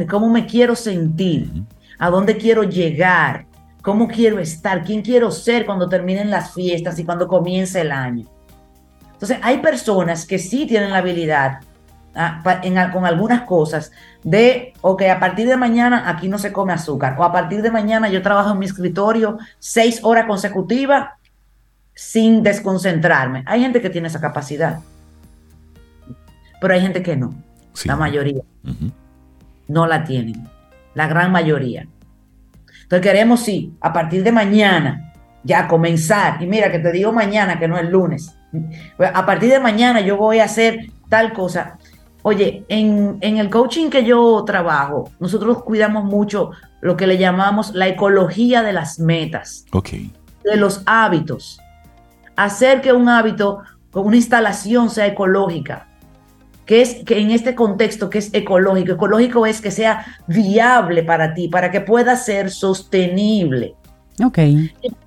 ¿Cómo me quiero sentir? ¿A dónde quiero llegar? ¿Cómo quiero estar? ¿Quién quiero ser cuando terminen las fiestas y cuando comience el año? Entonces, hay personas que sí tienen la habilidad ah, con algunas cosas de, ok, a partir de mañana aquí no se come azúcar, o a partir de mañana yo trabajo en mi escritorio seis horas consecutivas sin desconcentrarme. Hay gente que tiene esa capacidad, pero hay gente que no. La mayoría no la tienen, la gran mayoría. Entonces queremos, sí, a partir de mañana ya comenzar. Y mira que te digo mañana, que no es lunes. A partir de mañana yo voy a hacer tal cosa. Oye, en, en, el coaching que yo trabajo, nosotros cuidamos mucho lo que le llamamos la ecología de las metas, okay. de los hábitos hacer que un hábito con una instalación sea ecológica, que es que en este contexto que es ecológico, ecológico es que sea viable para ti, para que pueda ser sostenible. Ok.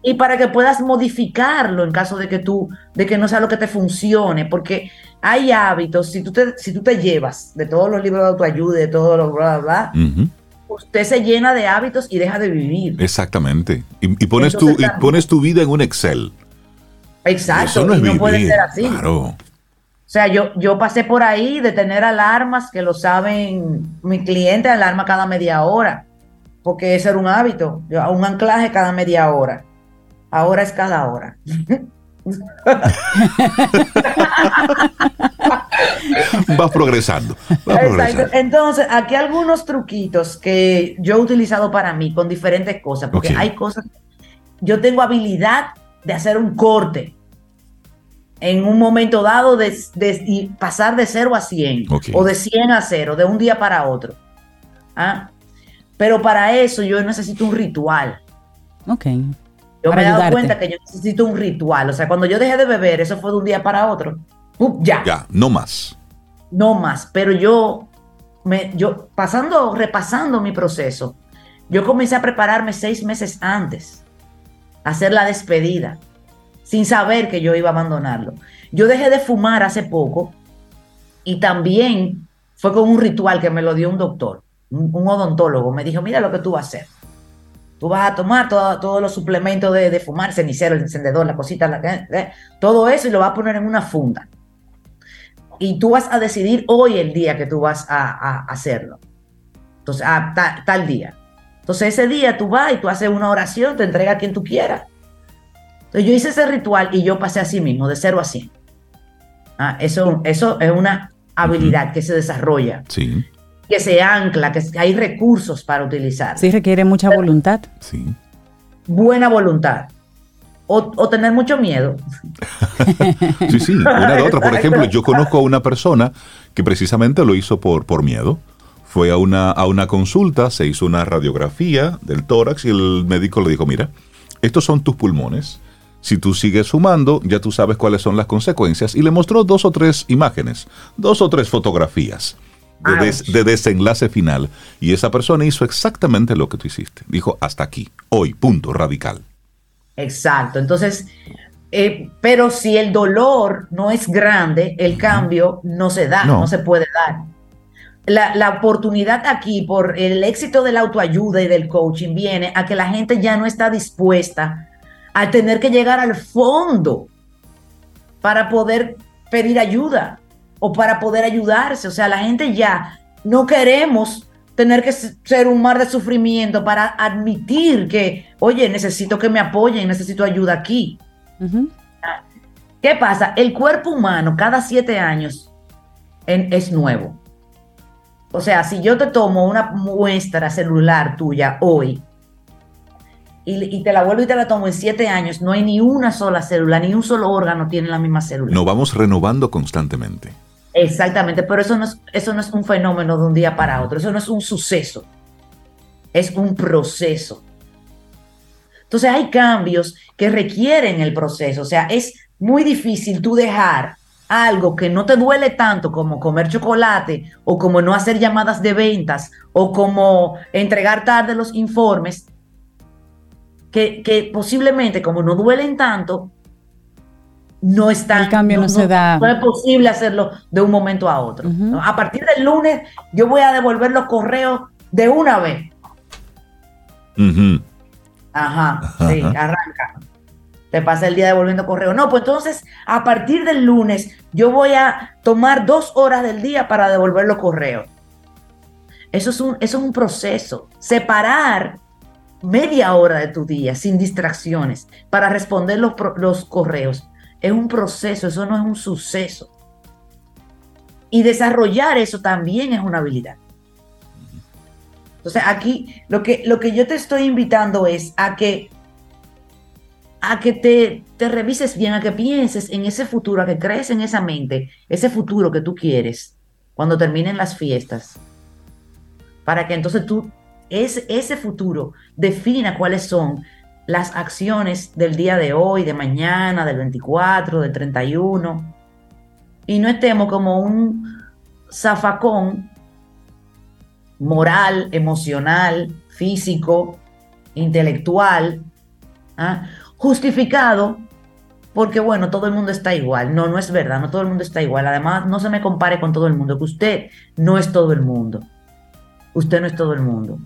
Y, para que puedas modificarlo en caso de que tú, de que no sea lo que te funcione, porque hay hábitos, si tú te, si tú te llevas de todos los libros de autoayuda, de todo lo bla, bla, bla, usted se llena de hábitos y deja de vivir. Exactamente. Y, pones, tu, y pones tu vida en un Excel. Exacto, no, y no puede ser así. O sea, yo, yo pasé por ahí de tener alarmas, que lo saben mi cliente, alarma cada media hora, porque ese era un hábito, un anclaje cada media hora. Ahora es cada hora. vas progresando. Entonces, aquí algunos truquitos que yo he utilizado para mí con diferentes cosas, porque hay cosas, yo tengo habilidad de hacer un corte en un momento dado de, pasar de 0 a 100 o de 100 a 0, de un día para otro. ¿Ah? Pero para eso yo necesito un ritual. Ok. Yo me he dado cuenta que yo necesito un ritual. O sea, cuando yo dejé de beber, eso fue de un día para otro. ya. Ya, no más. No más. Pero yo, me, yo pasando, repasando mi proceso, yo comencé a prepararme seis meses antes hacer la despedida, sin saber que yo iba a abandonarlo. Yo dejé de fumar hace poco y también fue con un ritual que me lo dio un doctor, un, odontólogo. Me dijo, mira lo que tú vas a hacer. Tú vas a tomar todos los suplementos de, fumar, cenicero, el encendedor, la cosita, la, eh, todo eso y lo vas a poner en una funda. Y tú vas a decidir hoy el día que tú vas a, hacerlo. Entonces, a tal día. Entonces ese día tú vas y tú haces una oración, te entrega a quien tú quieras. Entonces yo hice ese ritual y yo pasé así mismo, de 0 a 100. Ah, eso, eso es una habilidad que se desarrolla. Sí. Que se ancla, que hay recursos para utilizar. Sí, requiere mucha voluntad. Sí. Buena voluntad. o, tener mucho miedo. sí, sí, una de otra. Por ejemplo, yo conozco a una persona que precisamente lo hizo por, por miedo. Fue a una, a una consulta, se hizo una radiografía del tórax y el médico le dijo, mira, estos son tus pulmones. Si tú sigues fumando, ya tú sabes cuáles son las consecuencias. Y le mostró dos o tres imágenes, dos o tres fotografías de, desenlace final. Y esa persona hizo exactamente lo que tú hiciste. Dijo, hasta aquí, hoy, punto, radical. Exacto. Entonces, eh, pero si el dolor no es grande, el cambio no se da, no, se puede dar. La, la, oportunidad aquí por el éxito de la autoayuda y del coaching viene a que la gente ya no está dispuesta a tener que llegar al fondo para poder pedir ayuda o para poder ayudarse. O sea, la gente ya no queremos tener que ser un mar de sufrimiento para admitir que, oye, necesito que me apoyen, necesito ayuda aquí. ¿Qué pasa? El cuerpo humano cada siete años es nuevo. O sea, si yo te tomo una muestra celular tuya hoy y, y, te la vuelvo y te la tomo en siete años, no hay ni una sola célula, ni un solo órgano tiene la misma célula. Nos vamos renovando constantemente. Exactamente, pero eso no, es, eso no es un fenómeno de un día para otro, eso no es un suceso, es un proceso. Entonces hay cambios que requieren el proceso, o sea, es muy difícil tú dejar algo que no te duele tanto como comer chocolate o como no hacer llamadas de ventas o como entregar tarde los informes, que, que posiblemente como no duelen tanto, no está. El cambio no, se da. No es posible hacerlo de un momento a otro. A partir del lunes, yo voy a devolver los correos de una vez. Ajá, sí, arranca. Te pasa el día devolviendo correo. No, pues entonces, a partir del lunes, yo voy a tomar dos horas del día para devolver los correos. Eso es un, eso es un proceso. Separar media hora de tu día sin distracciones para responder los, los correos es un proceso, eso no es un suceso. Y desarrollar eso también es una habilidad. Entonces aquí lo que, lo que yo te estoy invitando es a que, a que te, te revises bien, a que pienses en ese futuro, a que crees en esa mente, ese futuro que tú quieres cuando terminen las fiestas. Para que entonces tú, ese, ese futuro, defina cuáles son las acciones del día de hoy, de mañana, del 24, del 31, y no estemos como un zafacón moral, emocional, físico, intelectual, ¿ah? justificado porque bueno, todo el mundo está igual. No, no es verdad, no todo el mundo está igual. Además, no se me compare con todo el mundo, que usted no es todo el mundo. Usted no es todo el mundo.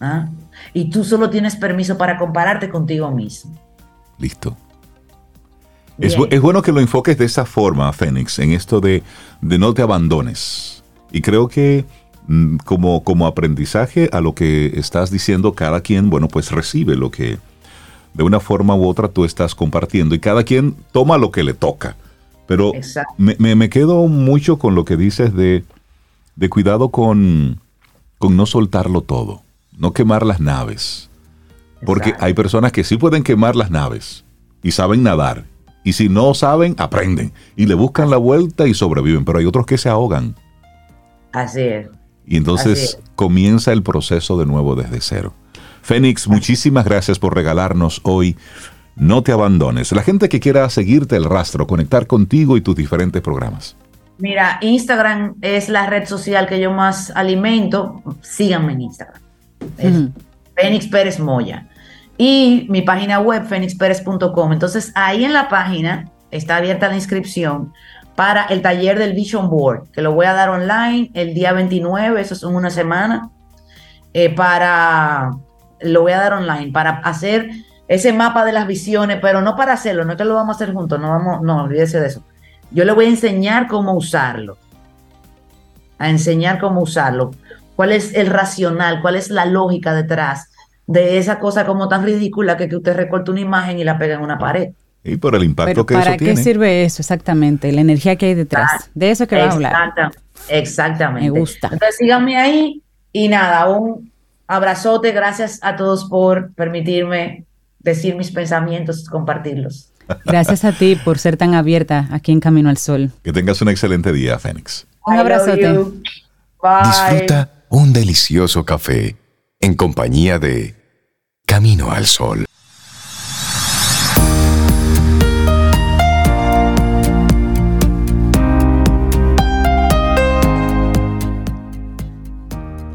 ¿Ah? Y tú solo tienes permiso para compararte contigo mismo. Listo. Es, bueno que lo enfoques de esa forma, Fénix, en esto de, no te abandones. Y creo que mm, como, como aprendizaje a lo que estás diciendo, cada quien, bueno, pues recibe lo que de una forma u otra tú estás compartiendo y cada quien toma lo que le toca. Pero me, me, quedo mucho con lo que dices de, de cuidado con, con no soltarlo todo no quemar las naves. Porque hay personas que sí pueden quemar las naves y saben nadar. Y si no saben, aprenden. Y le buscan la vuelta y sobreviven. Pero hay otros que se ahogan. Así es. Y entonces comienza el proceso de nuevo desde cero. Fénix, muchísimas gracias por regalarnos hoy. No te abandones. La gente que quiera seguirte el rastro, conectar contigo y tus diferentes programas. Mira, Instagram es la red social que yo más alimento. Síganme en Instagram. Fénix Pérez Moya. Y mi página web, fénixpérez.com. Entonces, ahí en la página está abierta la inscripción para el taller del Vision Board, que lo voy a dar online el día 29, eso es una semana, eh, para, lo voy a dar online, para hacer ese mapa de las visiones, pero no para hacerlo, no es que lo vamos a hacer juntos, no vamos, no, olvídese de eso. Yo le voy a enseñar cómo usarlo, a enseñar cómo usarlo cuál es el racional, cuál es la lógica detrás de esa cosa como tan ridícula que, que usted recorta una imagen y la pega en una pared. Y por el impacto que eso tiene. ¿Para qué sirve eso exactamente? La energía que hay detrás. de eso que va a hablar. Exactamente. Me gusta. Entonces síganme ahí y nada, un abrazote. Gracias a todos por permitirme decir mis pensamientos, compartirlos. Gracias a ti por ser tan abierta aquí en Camino al Sol. Que tengas un excelente día, Fénix. Un abrazote. Disfruta un delicioso café en compañía de Camino al Sol.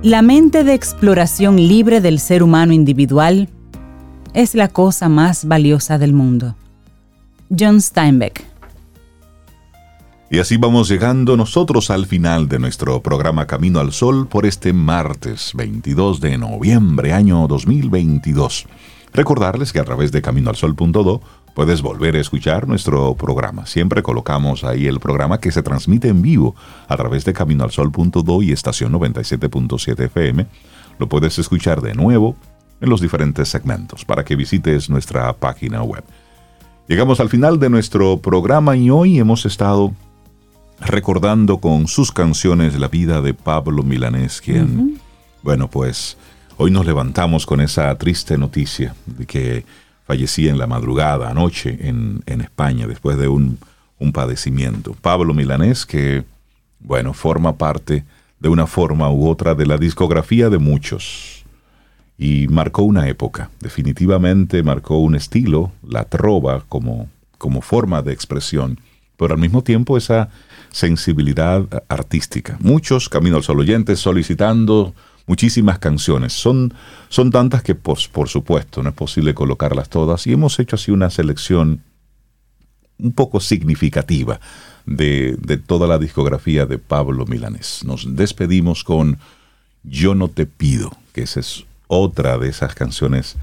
La mente de exploración libre del ser humano individual es la cosa más valiosa del mundo. John Steinbeck. Y así vamos llegando nosotros al final de nuestro programa Camino al Sol por este martes 22 de noviembre año 2022. Recordarles que a través de caminoalsol.do puedes volver a escuchar nuestro programa. Siempre colocamos ahí el programa que se transmite en vivo a través de caminoalsol.do y estación 97.7 FM. Lo puedes escuchar de nuevo en los diferentes segmentos para que visites nuestra página web. Llegamos al final de nuestro programa y hoy hemos estado recordando con sus canciones la vida de Pablo Milanés, quien, bueno, pues hoy nos levantamos con esa triste noticia de que fallecía en la madrugada, anoche, en, España, después de un, un, padecimiento. Pablo Milanés, que, bueno, forma parte de una forma u otra de la discografía de muchos. Y marcó una época, definitivamente marcó un estilo, la trova como, como forma de expresión, pero al mismo tiempo esa sensibilidad artística. Muchos Camino al Sol oyentes solicitando muchísimas canciones. Son, son tantas que por, por supuesto no es posible colocarlas todas y hemos hecho así una selección un poco significativa de, de, toda la discografía de Pablo Milanés. Nos despedimos con Yo no te pido, que esa es otra de esas canciones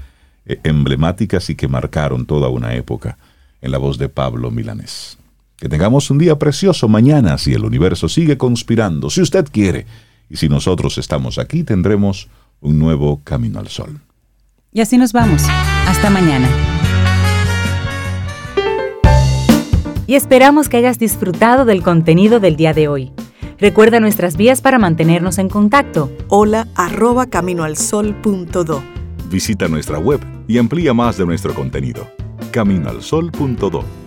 eh, emblemáticas y que marcaron toda una época en la voz de Pablo Milanés. Que tengamos un día precioso mañana si el universo sigue conspirando, si usted quiere y si nosotros estamos aquí, tendremos un nuevo camino al sol. Y así nos vamos. Hasta mañana. Y esperamos que hayas disfrutado del contenido del día de hoy. Recuerda nuestras vías para mantenernos en contacto. Hola arroba caminoalsol.do. Visita nuestra web y amplía más de nuestro contenido. Caminoalsol.do.